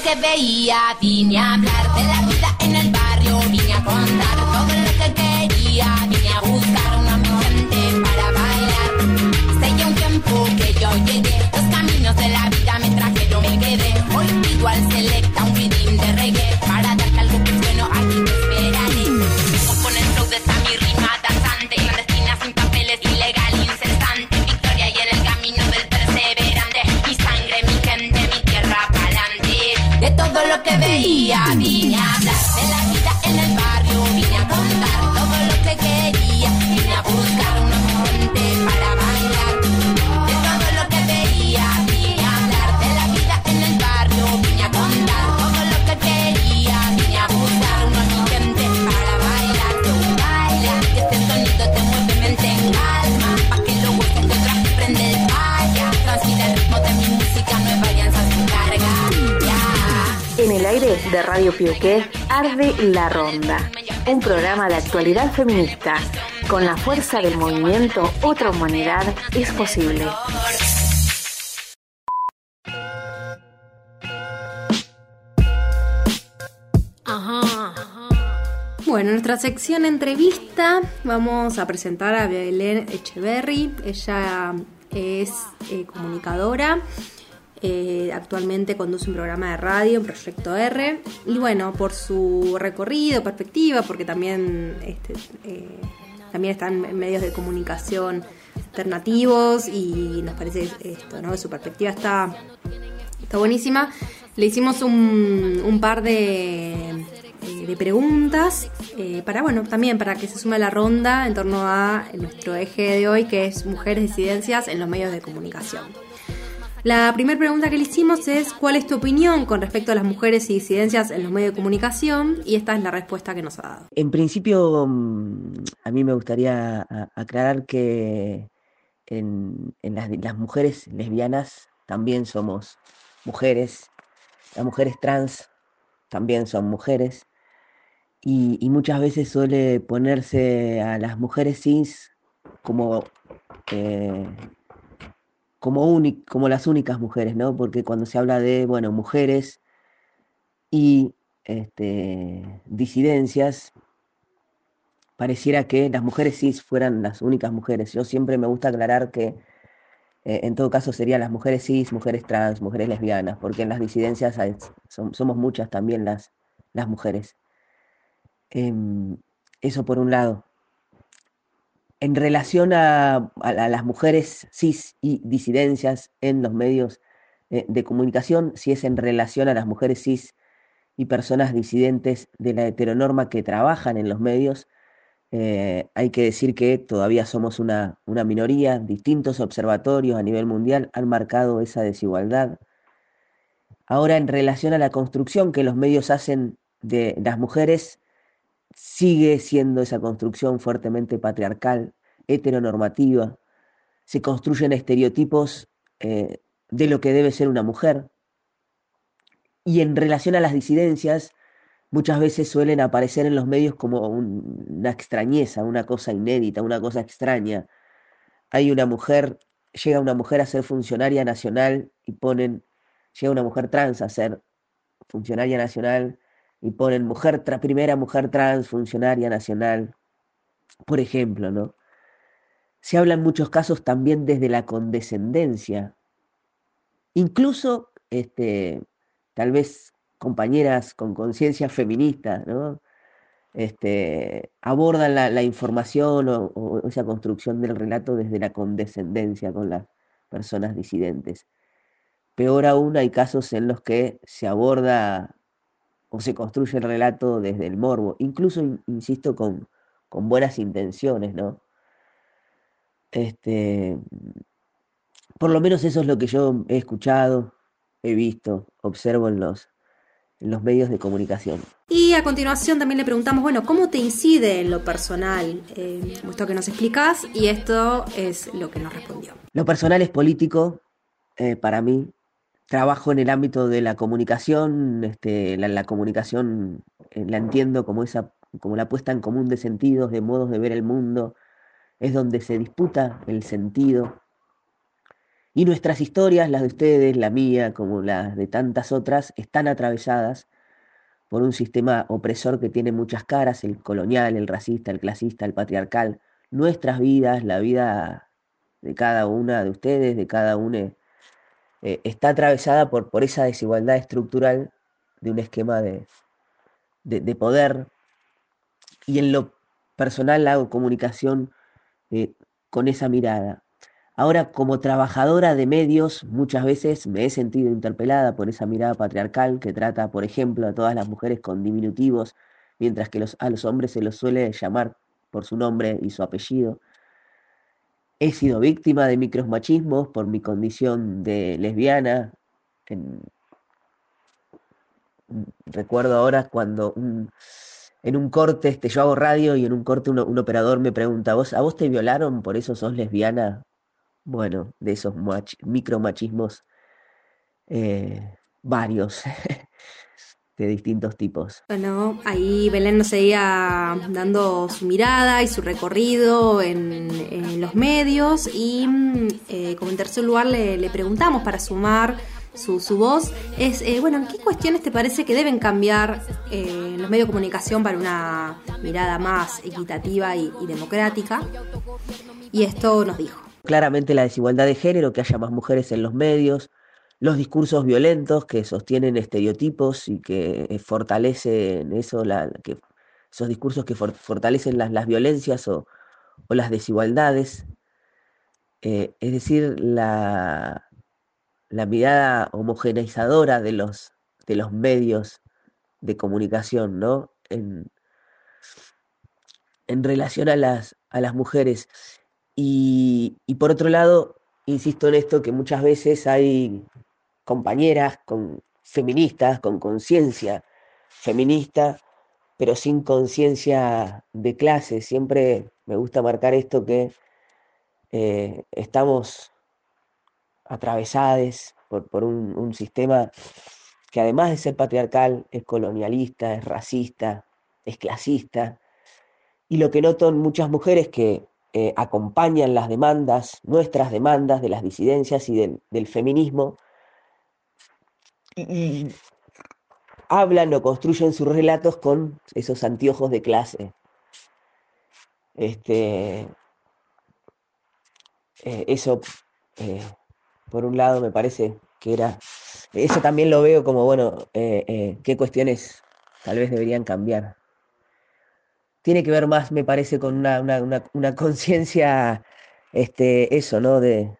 que veía, vine a hablar de la Radio Pioqué, Arde la Ronda, un programa de actualidad feminista. Con la fuerza del movimiento Otra Humanidad es posible. Bueno, en nuestra sección entrevista vamos a presentar a Belén Echeverry. Ella es eh, comunicadora. Eh, actualmente conduce un programa de radio, Proyecto R. Y bueno, por su recorrido, perspectiva, porque también, este, eh, también están en medios de comunicación alternativos y nos parece esto, ¿no? Su perspectiva está, está buenísima. Le hicimos un, un par de, eh, de preguntas eh, para, bueno, también para que se sume a la ronda en torno a nuestro eje de hoy, que es mujeres disidencias en los medios de comunicación. La primera pregunta que le hicimos es ¿cuál es tu opinión con respecto a las mujeres y disidencias en los medios de comunicación? Y esta es la respuesta que nos ha dado. En principio, mm, a mí me gustaría aclarar que en, las, mujeres lesbianas también somos mujeres, las mujeres trans también son mujeres, y, y muchas veces suele ponerse a las mujeres cis como, eh, como, como las únicas mujeres, ¿no? Porque cuando se habla de, bueno, mujeres y este, disidencias, pareciera que las mujeres cis fueran las únicas mujeres. Yo siempre me gusta aclarar que eh, en todo caso serían las mujeres cis, mujeres trans, mujeres lesbianas, porque en las disidencias som- somos muchas también las, las mujeres. Em, eso por un lado. En relación a, a la- a las mujeres cis y disidencias en los medios eh, de comunicación, si es en relación a las mujeres cis y personas disidentes de la heteronorma que trabajan en los medios, eh, hay que decir que todavía somos una, una minoría. Distintos observatorios a nivel mundial han marcado esa desigualdad. Ahora, en relación a la construcción que los medios hacen de las mujeres, sigue siendo esa construcción fuertemente patriarcal, heteronormativa. Se construyen estereotipos eh, de lo que debe ser una mujer. Y en relación a las disidencias, muchas veces suelen aparecer en los medios como un- una extrañeza, una cosa inédita, una cosa extraña. Hay una mujer, llega una mujer a ser funcionaria nacional y ponen, llega una mujer trans a ser funcionaria nacional y ponen mujer primera mujer trans, funcionaria nacional, por ejemplo, ¿no? Se habla en muchos casos también desde la condescendencia, incluso este, tal vez compañeras con conciencia feminista, ¿no? Este, abordan la, información o esa construcción del relato desde la condescendencia con las personas disidentes. Peor aún, hay casos en los que se aborda o se construye el relato desde el morbo, incluso, in- insisto, con, con buenas intenciones, ¿no? Este, por lo menos eso es lo que yo he escuchado, he visto, observo en los, en los medios de comunicación. Y a continuación también le preguntamos, bueno, ¿cómo te incide en lo personal eh, esto que nos explicás? Y esto es lo que nos respondió. Lo personal es político eh, para mí. Trabajo en el ámbito de la comunicación, este, la, la comunicación eh, la entiendo como esa, como la puesta en común de sentidos, de modos de ver el mundo, es donde se disputa el sentido. Y nuestras historias, las de ustedes, la mía, como las de tantas otras, están atravesadas por un sistema opresor que tiene muchas caras, el colonial, el racista, el clasista, el patriarcal. Nuestras vidas, la vida de cada una de ustedes, de cada uno, eh, está atravesada por, por esa desigualdad estructural de un esquema de, de, de poder. Y en lo personal hago comunicación eh, con esa mirada. Ahora, como trabajadora de medios, muchas veces me he sentido interpelada por esa mirada patriarcal que trata, por ejemplo, a todas las mujeres con diminutivos, mientras que los, a los hombres se los suele llamar por su nombre y su apellido. He sido víctima de micromachismos por mi condición de lesbiana. En- recuerdo ahora cuando en un corte, este, yo hago radio y en un corte un operador me pregunta, ¿vos, ¿a vos te violaron, por eso sos lesbiana? Bueno, de esos mach- micromachismos, eh, varios. de distintos tipos. Bueno, ahí Belén nos seguía dando su mirada y su recorrido en, en los medios y mm, eh, como en tercer lugar le, le preguntamos para sumar su, su voz, es, eh, bueno, ¿en qué cuestiones te parece que deben cambiar eh, los medios de comunicación para una mirada más equitativa y, y democrática? Y esto nos dijo. Claramente la desigualdad de género, que haya más mujeres en los medios, los discursos violentos que sostienen estereotipos y que fortalecen eso, la, esos discursos que for- fortalecen las, violencias o, las desigualdades. Eh, es decir, la, la mirada homogeneizadora de los, de los medios de comunicación, ¿no? En, en relación a las, a las mujeres. Y por otro lado, insisto en esto, que muchas veces hay compañeras con feministas, con conciencia feminista, pero sin conciencia de clase. Siempre me gusta marcar esto que eh, estamos atravesadas por, por un, sistema que además de ser patriarcal, es colonialista, es racista, es clasista. Y lo que noto en muchas mujeres que eh, acompañan las demandas, nuestras demandas de las disidencias y del feminismo, y, hablan o construyen sus relatos con esos anteojos de clase. Este, eh, eso, eh, por un lado, me parece que era, eso también lo veo como, bueno, eh, qué cuestiones tal vez deberían cambiar. Tiene que ver más, me parece, con una, una, una, una conciencia, este, eso, ¿no? De,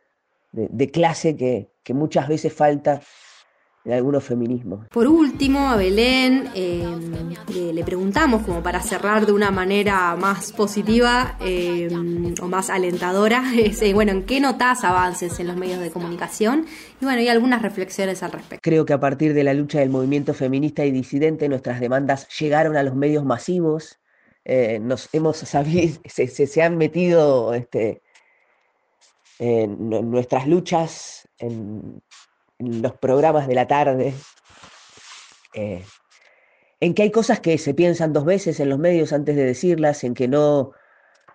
de, de clase que, que muchas veces falta en algunos feminismos. Por último, a Belén eh, le, le preguntamos, como para cerrar de una manera más positiva eh, o más alentadora, es, eh, bueno, ¿en qué notas avances en los medios de comunicación? Y bueno, y algunas reflexiones al respecto. Creo que a partir de la lucha del movimiento feminista y disidente, nuestras demandas llegaron a los medios masivos. Nos hemos sabido, se, se, se han metido este, en, nuestras luchas en los programas de la tarde, eh, en que hay cosas que se piensan dos veces en los medios antes de decirlas, en que no,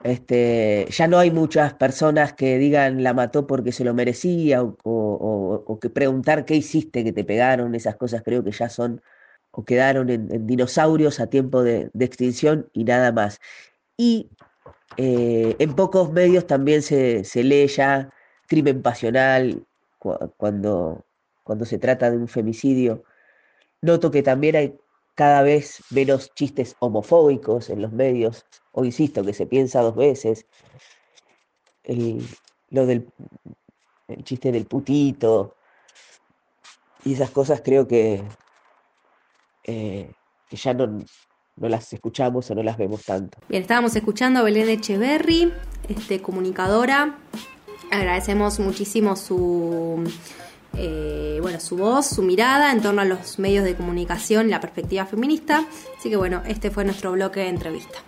este, ya no hay muchas personas que digan la mató porque se lo merecía o, o, que preguntar qué hiciste que te pegaron, esas cosas creo que ya son o quedaron en, dinosaurios a tiempo de, extinción y nada más. Y eh, en pocos medios también se, se lee ya crimen pasional cu cuando cuando se trata de un femicidio. Noto que también hay cada vez menos chistes homofóbicos en los medios, o insisto, que se piensa dos veces. El, lo del el chiste del putito y esas cosas creo que, eh, que ya no, no las escuchamos o no las vemos tanto. Bien, estábamos escuchando a Belén Echeverry, este, comunicadora. Agradecemos muchísimo su eh, bueno, su voz, su mirada en torno a los medios de comunicación la perspectiva feminista. Así que bueno, este fue nuestro bloque de entrevista.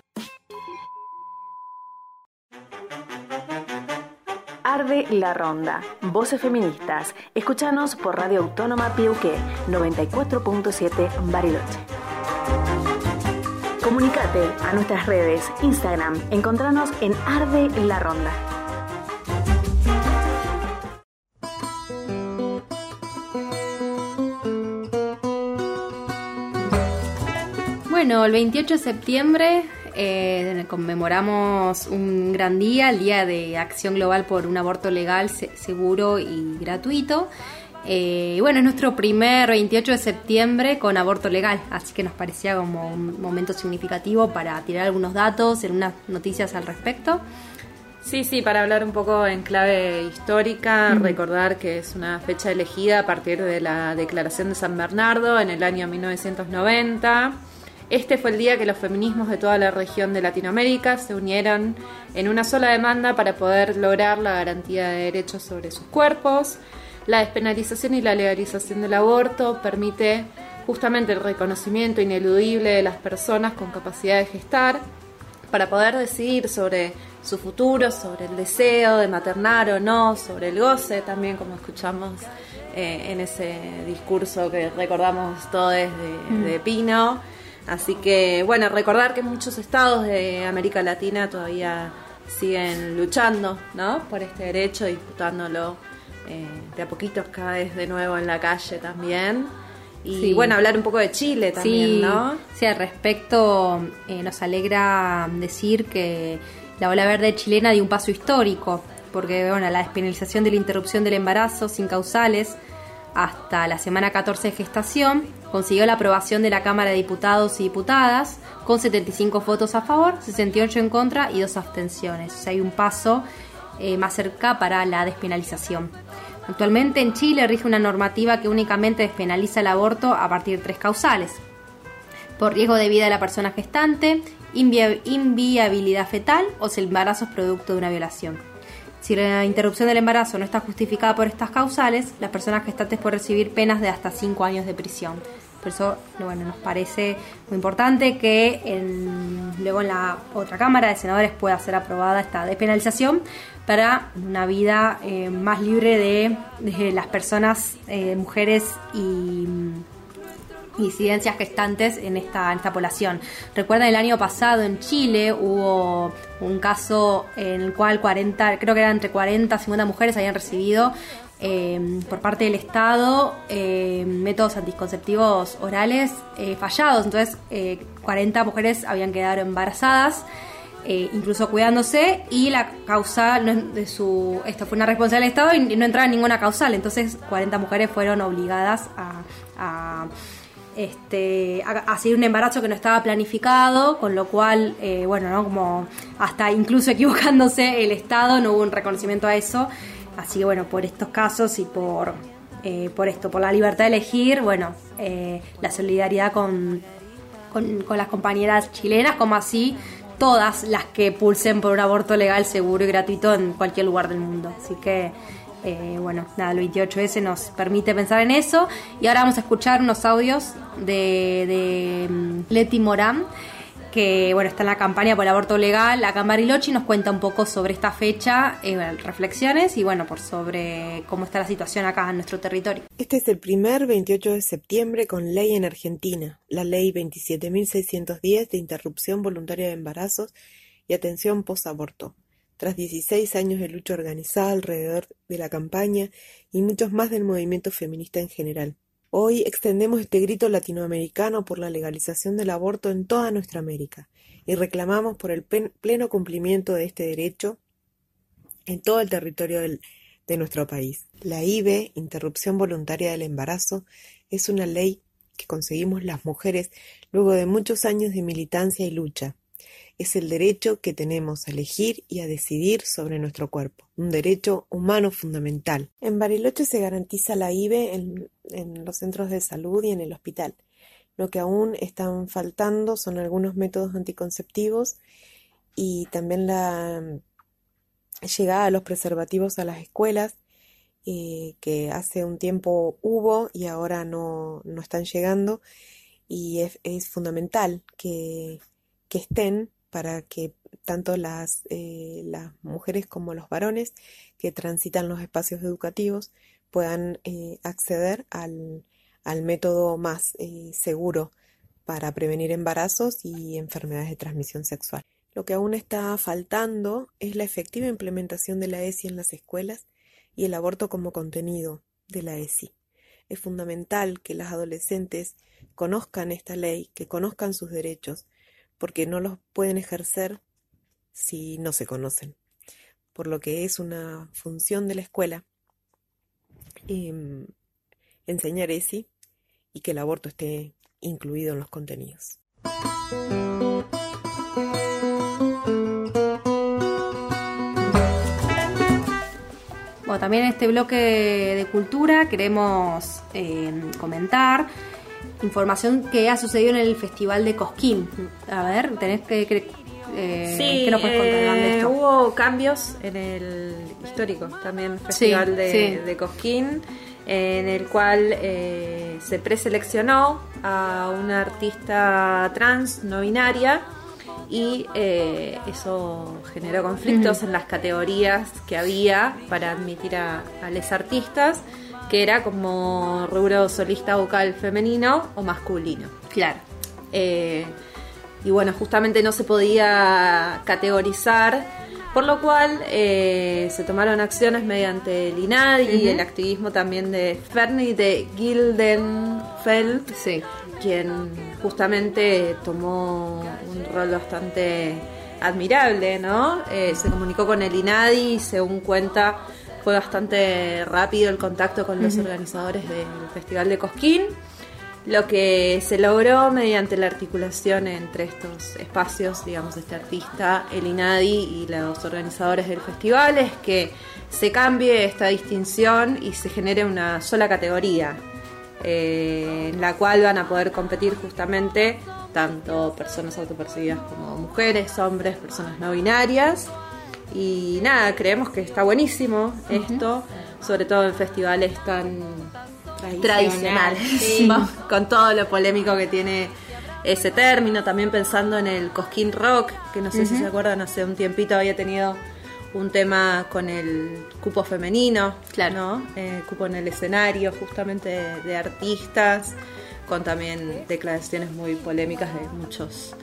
Arde la Ronda. Voces feministas. Escúchanos por Radio Autónoma Piuqué 94.7 Bariloche. Comunicate a nuestras redes, Instagram, encontranos en Arde la Ronda. Bueno, el 28 de septiembre eh, conmemoramos un gran día, el Día de Acción Global por un Aborto Legal, se seguro y gratuito. Eh, bueno, es nuestro primer 28 de septiembre con aborto legal, así que nos parecía como un momento significativo para tirar algunos datos, en unas noticias al respecto. Sí, sí, para hablar un poco en clave histórica, mm. recordar que es una fecha elegida a partir de la Declaración de San Bernardo en el año 1990. Este fue el día que los feminismos de toda la región de Latinoamérica se unieron en una sola demanda para poder lograr la garantía de derechos sobre sus cuerpos. La despenalización y la legalización del aborto permite justamente el reconocimiento ineludible de las personas con capacidad de gestar para poder decidir sobre su futuro, sobre el deseo de maternar o no, sobre el goce también, como escuchamos eh, en ese discurso que recordamos todos de, de Pino. Así que, bueno, recordar que muchos estados de América Latina todavía siguen luchando, ¿no? Por este derecho, disputándolo eh, de a poquitos cada vez de nuevo en la calle también. Y Sí. bueno, hablar un poco de Chile también, sí, ¿no? sí, al respecto eh, nos alegra decir que la ola verde chilena dio un paso histórico, porque bueno, la despenalización de la interrupción del embarazo sin causales hasta la semana 14 de gestación consiguió la aprobación de la Cámara de Diputados y Diputadas con 75 votos a favor, 68 en contra y dos abstenciones. O sea, hay un paso eh, más cerca para la despenalización. Actualmente en Chile rige una normativa que únicamente despenaliza el aborto a partir de tres causales. Por riesgo de vida de la persona gestante, invia- inviabilidad fetal o si el embarazo es producto de una violación. Si la interrupción del embarazo no está justificada por estas causales, las personas gestantes pueden recibir penas de hasta 5 años de prisión. Por eso, bueno, nos parece muy importante que en- luego en la otra Cámara de Senadores pueda ser aprobada esta despenalización para una vida eh, más libre de, las personas, eh, mujeres y incidencias gestantes en esta, en esta población. Recuerden el año pasado en Chile hubo un caso en el cual 40, creo que eran entre 40 y 50 mujeres habían recibido eh, por parte del Estado eh, métodos anticonceptivos orales eh, fallados. Entonces, eh, 40 mujeres habían quedado embarazadas. incluso cuidándose y la causa no es de su esto fue una responsabilidad del Estado y no entraba en ninguna causal entonces 40 mujeres fueron obligadas a este, a, a un embarazo que no estaba planificado, con lo cual, eh, bueno, ¿no? Como hasta incluso equivocándose el Estado, no hubo un reconocimiento a eso. Así que, bueno, por estos casos y por, eh, por esto, por la libertad de elegir, bueno, eh, la solidaridad con, con las compañeras chilenas, como así todas las que pulsen por un aborto legal, seguro y gratuito en cualquier lugar del mundo. Así que, eh, bueno, nada, el 28S nos permite pensar en eso. Y ahora vamos a escuchar unos audios de, de mm, Leti Morán, que bueno, está en la campaña por el aborto legal. Bariloche y nos cuenta un poco sobre esta fecha, eh, reflexiones y bueno, por sobre cómo está la situación acá en nuestro territorio. Este es el primer 28 de septiembre con ley en Argentina, la ley 27.610 de interrupción voluntaria de embarazos y atención post-aborto. Tras 16 años de lucha organizada alrededor de la campaña y muchos más del movimiento feminista en general. Hoy extendemos este grito latinoamericano por la legalización del aborto en toda nuestra América y reclamamos por el pleno cumplimiento de este derecho en todo el territorio de nuestro país. La IVE, Interrupción Voluntaria del Embarazo, es una ley que conseguimos las mujeres luego de muchos años de militancia y lucha. Es el derecho que tenemos a elegir y a decidir sobre nuestro cuerpo, un derecho humano fundamental. En Bariloche se garantiza la IVE en, los centros de salud y en el hospital. Lo que aún están faltando son algunos métodos anticonceptivos y también la llegada de los preservativos a las escuelas, eh, que hace un tiempo hubo y ahora no, no están llegando, y es, es fundamental que, que estén para que tanto las, eh, las mujeres como los varones que transitan los espacios educativos puedan eh, acceder al, al método más eh, seguro para prevenir embarazos y enfermedades de transmisión sexual. Lo que aún está faltando es la efectiva implementación de la ESI en las escuelas y el aborto como contenido de la ESI. Es fundamental que las adolescentes conozcan esta ley, que conozcan sus derechos, porque no los pueden ejercer si no se conocen. Por lo que es una función de la escuela em, enseñar ESI y que el aborto esté incluido en los contenidos. Bueno, también en este bloque de cultura queremos eh, comentar información que ha sucedido en el Festival de Cosquín. A ver, tenés que... que- eh, Sí, ¿qué nos puedes contar de eh, esto? hubo cambios en el histórico también festival de, sí. de Cosquín, en el cual eh, se preseleccionó a una artista trans no binaria y eh, eso generó conflictos en las categorías que había para admitir a, a los artistas, que era como rubro solista vocal femenino o masculino. Claro. Eh, y bueno, justamente no se podía categorizar, por lo cual eh, se tomaron acciones mediante el INADI y el activismo también de Fernie de Gildenfeld, Sí. quien justamente tomó un rol bastante admirable, ¿no? Eh, se comunicó con el INADI y según cuenta fue bastante rápido el contacto con los organizadores del Festival de Cosquín, lo que se logró mediante la articulación entre estos espacios, digamos, este artista, el INADI y los organizadores del festival, es que se cambie esta distinción y se genere una sola categoría, eh, en la cual van a poder competir justamente tanto personas autopercibidas como mujeres, hombres, personas no binarias. Y nada, creemos que está buenísimo esto, sobre todo en festivales tan tradicionales, Sí. Con todo lo polémico que tiene ese término, también pensando en el Cosquín Rock, que no sé si se acuerdan, hace un tiempito había tenido un tema con el cupo femenino, Claro. ¿no? Eh, cupo en el escenario justamente de, de artistas, con también declaraciones muy polémicas de muchos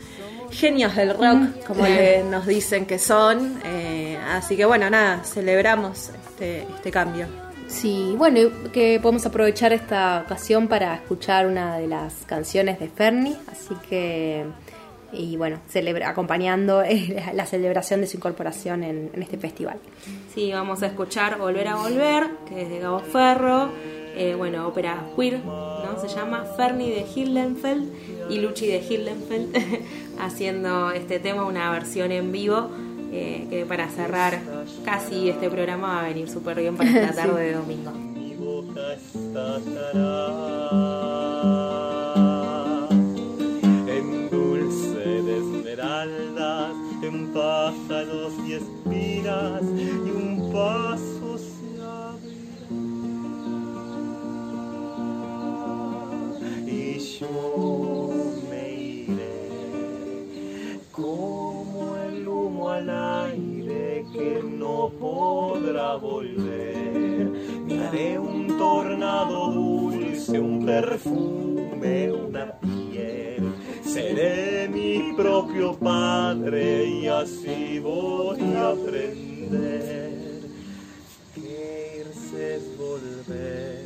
genios del rock, como claro. le- nos dicen que son. eh, así que bueno, nada, celebramos este, este cambio. Sí, bueno, y que podemos aprovechar esta ocasión para escuchar una de las canciones de Fernie, así que, y bueno, celebra, acompañando eh, la celebración de su incorporación en, en este festival. Sí, vamos a escuchar Volver a Volver, que es de Gabo Ferro. eh, bueno, ópera queer, ¿no? Se llama Fernie de Hildenfeld y Luchi de Hildenfeld haciendo este tema, una versión en vivo. eh, que para cerrar casi este programa va a venir súper bien para esta tarde de domingo. Mi boca estará en dulce de esmeraldas, en pájaros y espinas, y un paso yo me iré como el humo al aire que no podrá volver. Me haré un tornado dulce, un perfume, una piel. Seré mi propio padre y así voy a aprender que irse es volver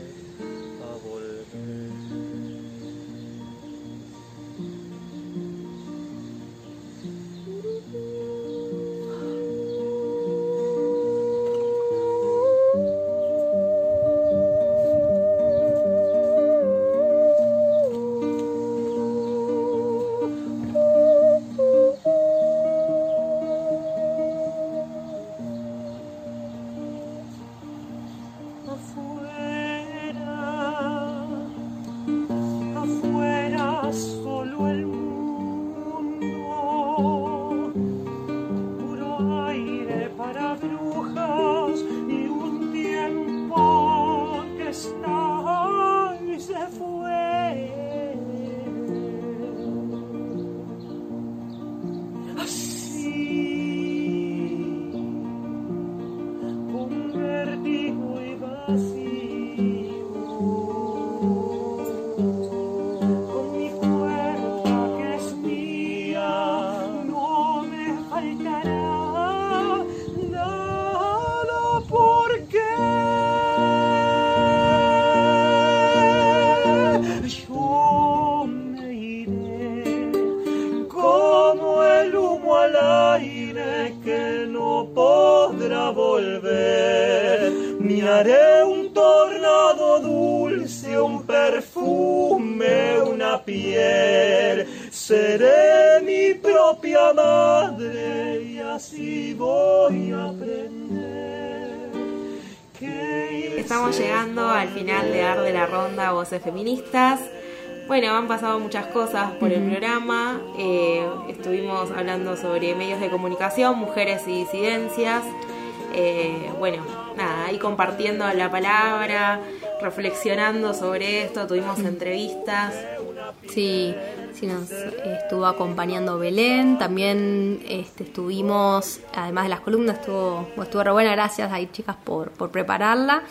han pasado muchas cosas por el programa. Eh, estuvimos hablando sobre medios de comunicación, mujeres y disidencias. Eh, bueno, nada, ahí compartiendo la palabra, reflexionando sobre esto. Tuvimos entrevistas. Sí, Sí, nos estuvo acompañando Belén. También este, estuvimos, además de las columnas, estuvo, estuvo re buena. Gracias ahí, chicas, por, por prepararla.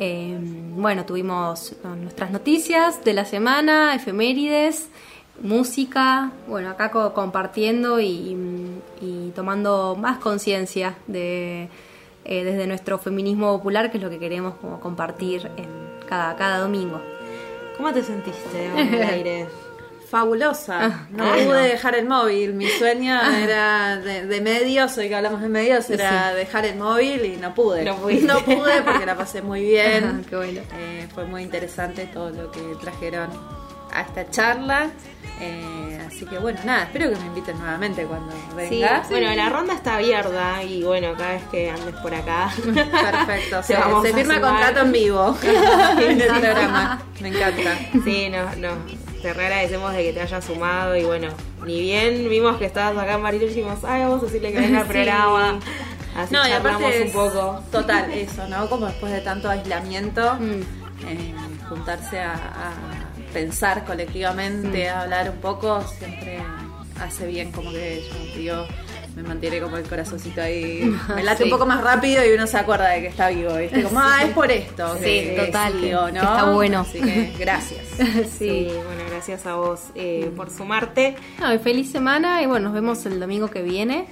Eh, bueno, tuvimos nuestras noticias de la semana, efemérides, música. Bueno, acá co- compartiendo y, y tomando más conciencia de eh, desde nuestro feminismo popular, que es lo que queremos como compartir en cada, cada domingo. ¿Cómo te sentiste en el aire? Fabulosa. Ah, no ah, pude no. dejar el móvil. Mi sueño era de, de medios, hoy que hablamos de medios, era dejar el móvil y no pude. No pude porque la pasé muy bien. Ajá, qué bueno. Eh, fue muy interesante todo lo que trajeron a esta charla. Eh, así que bueno, nada, espero que me inviten nuevamente cuando Sí, venga. bueno, la ronda está abierta y bueno, cada vez que andes por acá. Perfecto, se, se firma contrato en vivo en el programa. Me encanta. Sí, no, no. Te re agradecemos de que te hayas sumado y bueno, ni bien vimos que estabas acá en Marilú dijimos, ay, vamos a decirle que venga al Sí. programa. Así No, y aparte un poco. Total, eso, ¿no? Como después de tanto aislamiento, Mm. eh, juntarse a, a pensar colectivamente, a hablar un poco, siempre hace bien, como que yo digo, me mantiene como el corazoncito ahí, me late un poco más rápido y uno se acuerda de que está vivo, ¿viste? Como, ah, es por esto. Sí, que- total, está bueno. Así que gracias. Sí, bueno, gracias a vos eh, por sumarte. No, y feliz semana y bueno, nos vemos el domingo que viene.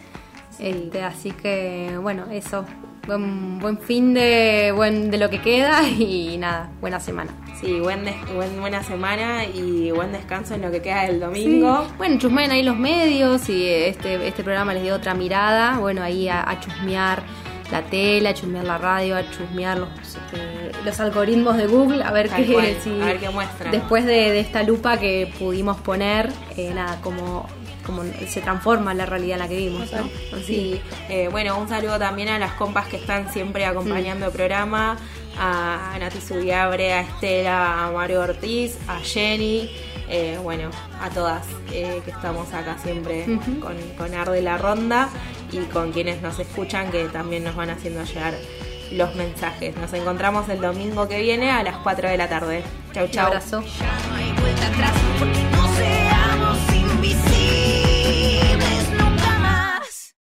Este, así que bueno, eso. Buen, buen fin de, buen, de lo que queda y nada, buena semana. Sí, buen des- buen- buena semana y buen descanso en lo que queda del domingo. Bueno, chusmeen ahí los medios y este, este programa les dio otra mirada. Bueno, ahí a, a chusmear la tele, a chusmear la radio, a chusmear los, este, los algoritmos de Google, a ver qué, cual, si- a ver qué muestran. Después de, de esta lupa que pudimos poner, eh, nada, como, como se transforma la realidad en la que vivimos, ¿no? Sí, eh, bueno, un saludo también a las compas que están siempre acompañando el programa, a Nati Subiabre, a Estela, a Mario Ortiz, a Jenny, eh, bueno, a todas eh, que estamos acá siempre con, con Arde la Ronda y con quienes nos escuchan que también nos van haciendo llegar los mensajes. Nos encontramos el domingo que viene a las 4 de la tarde. Chau, Un chau. abrazo.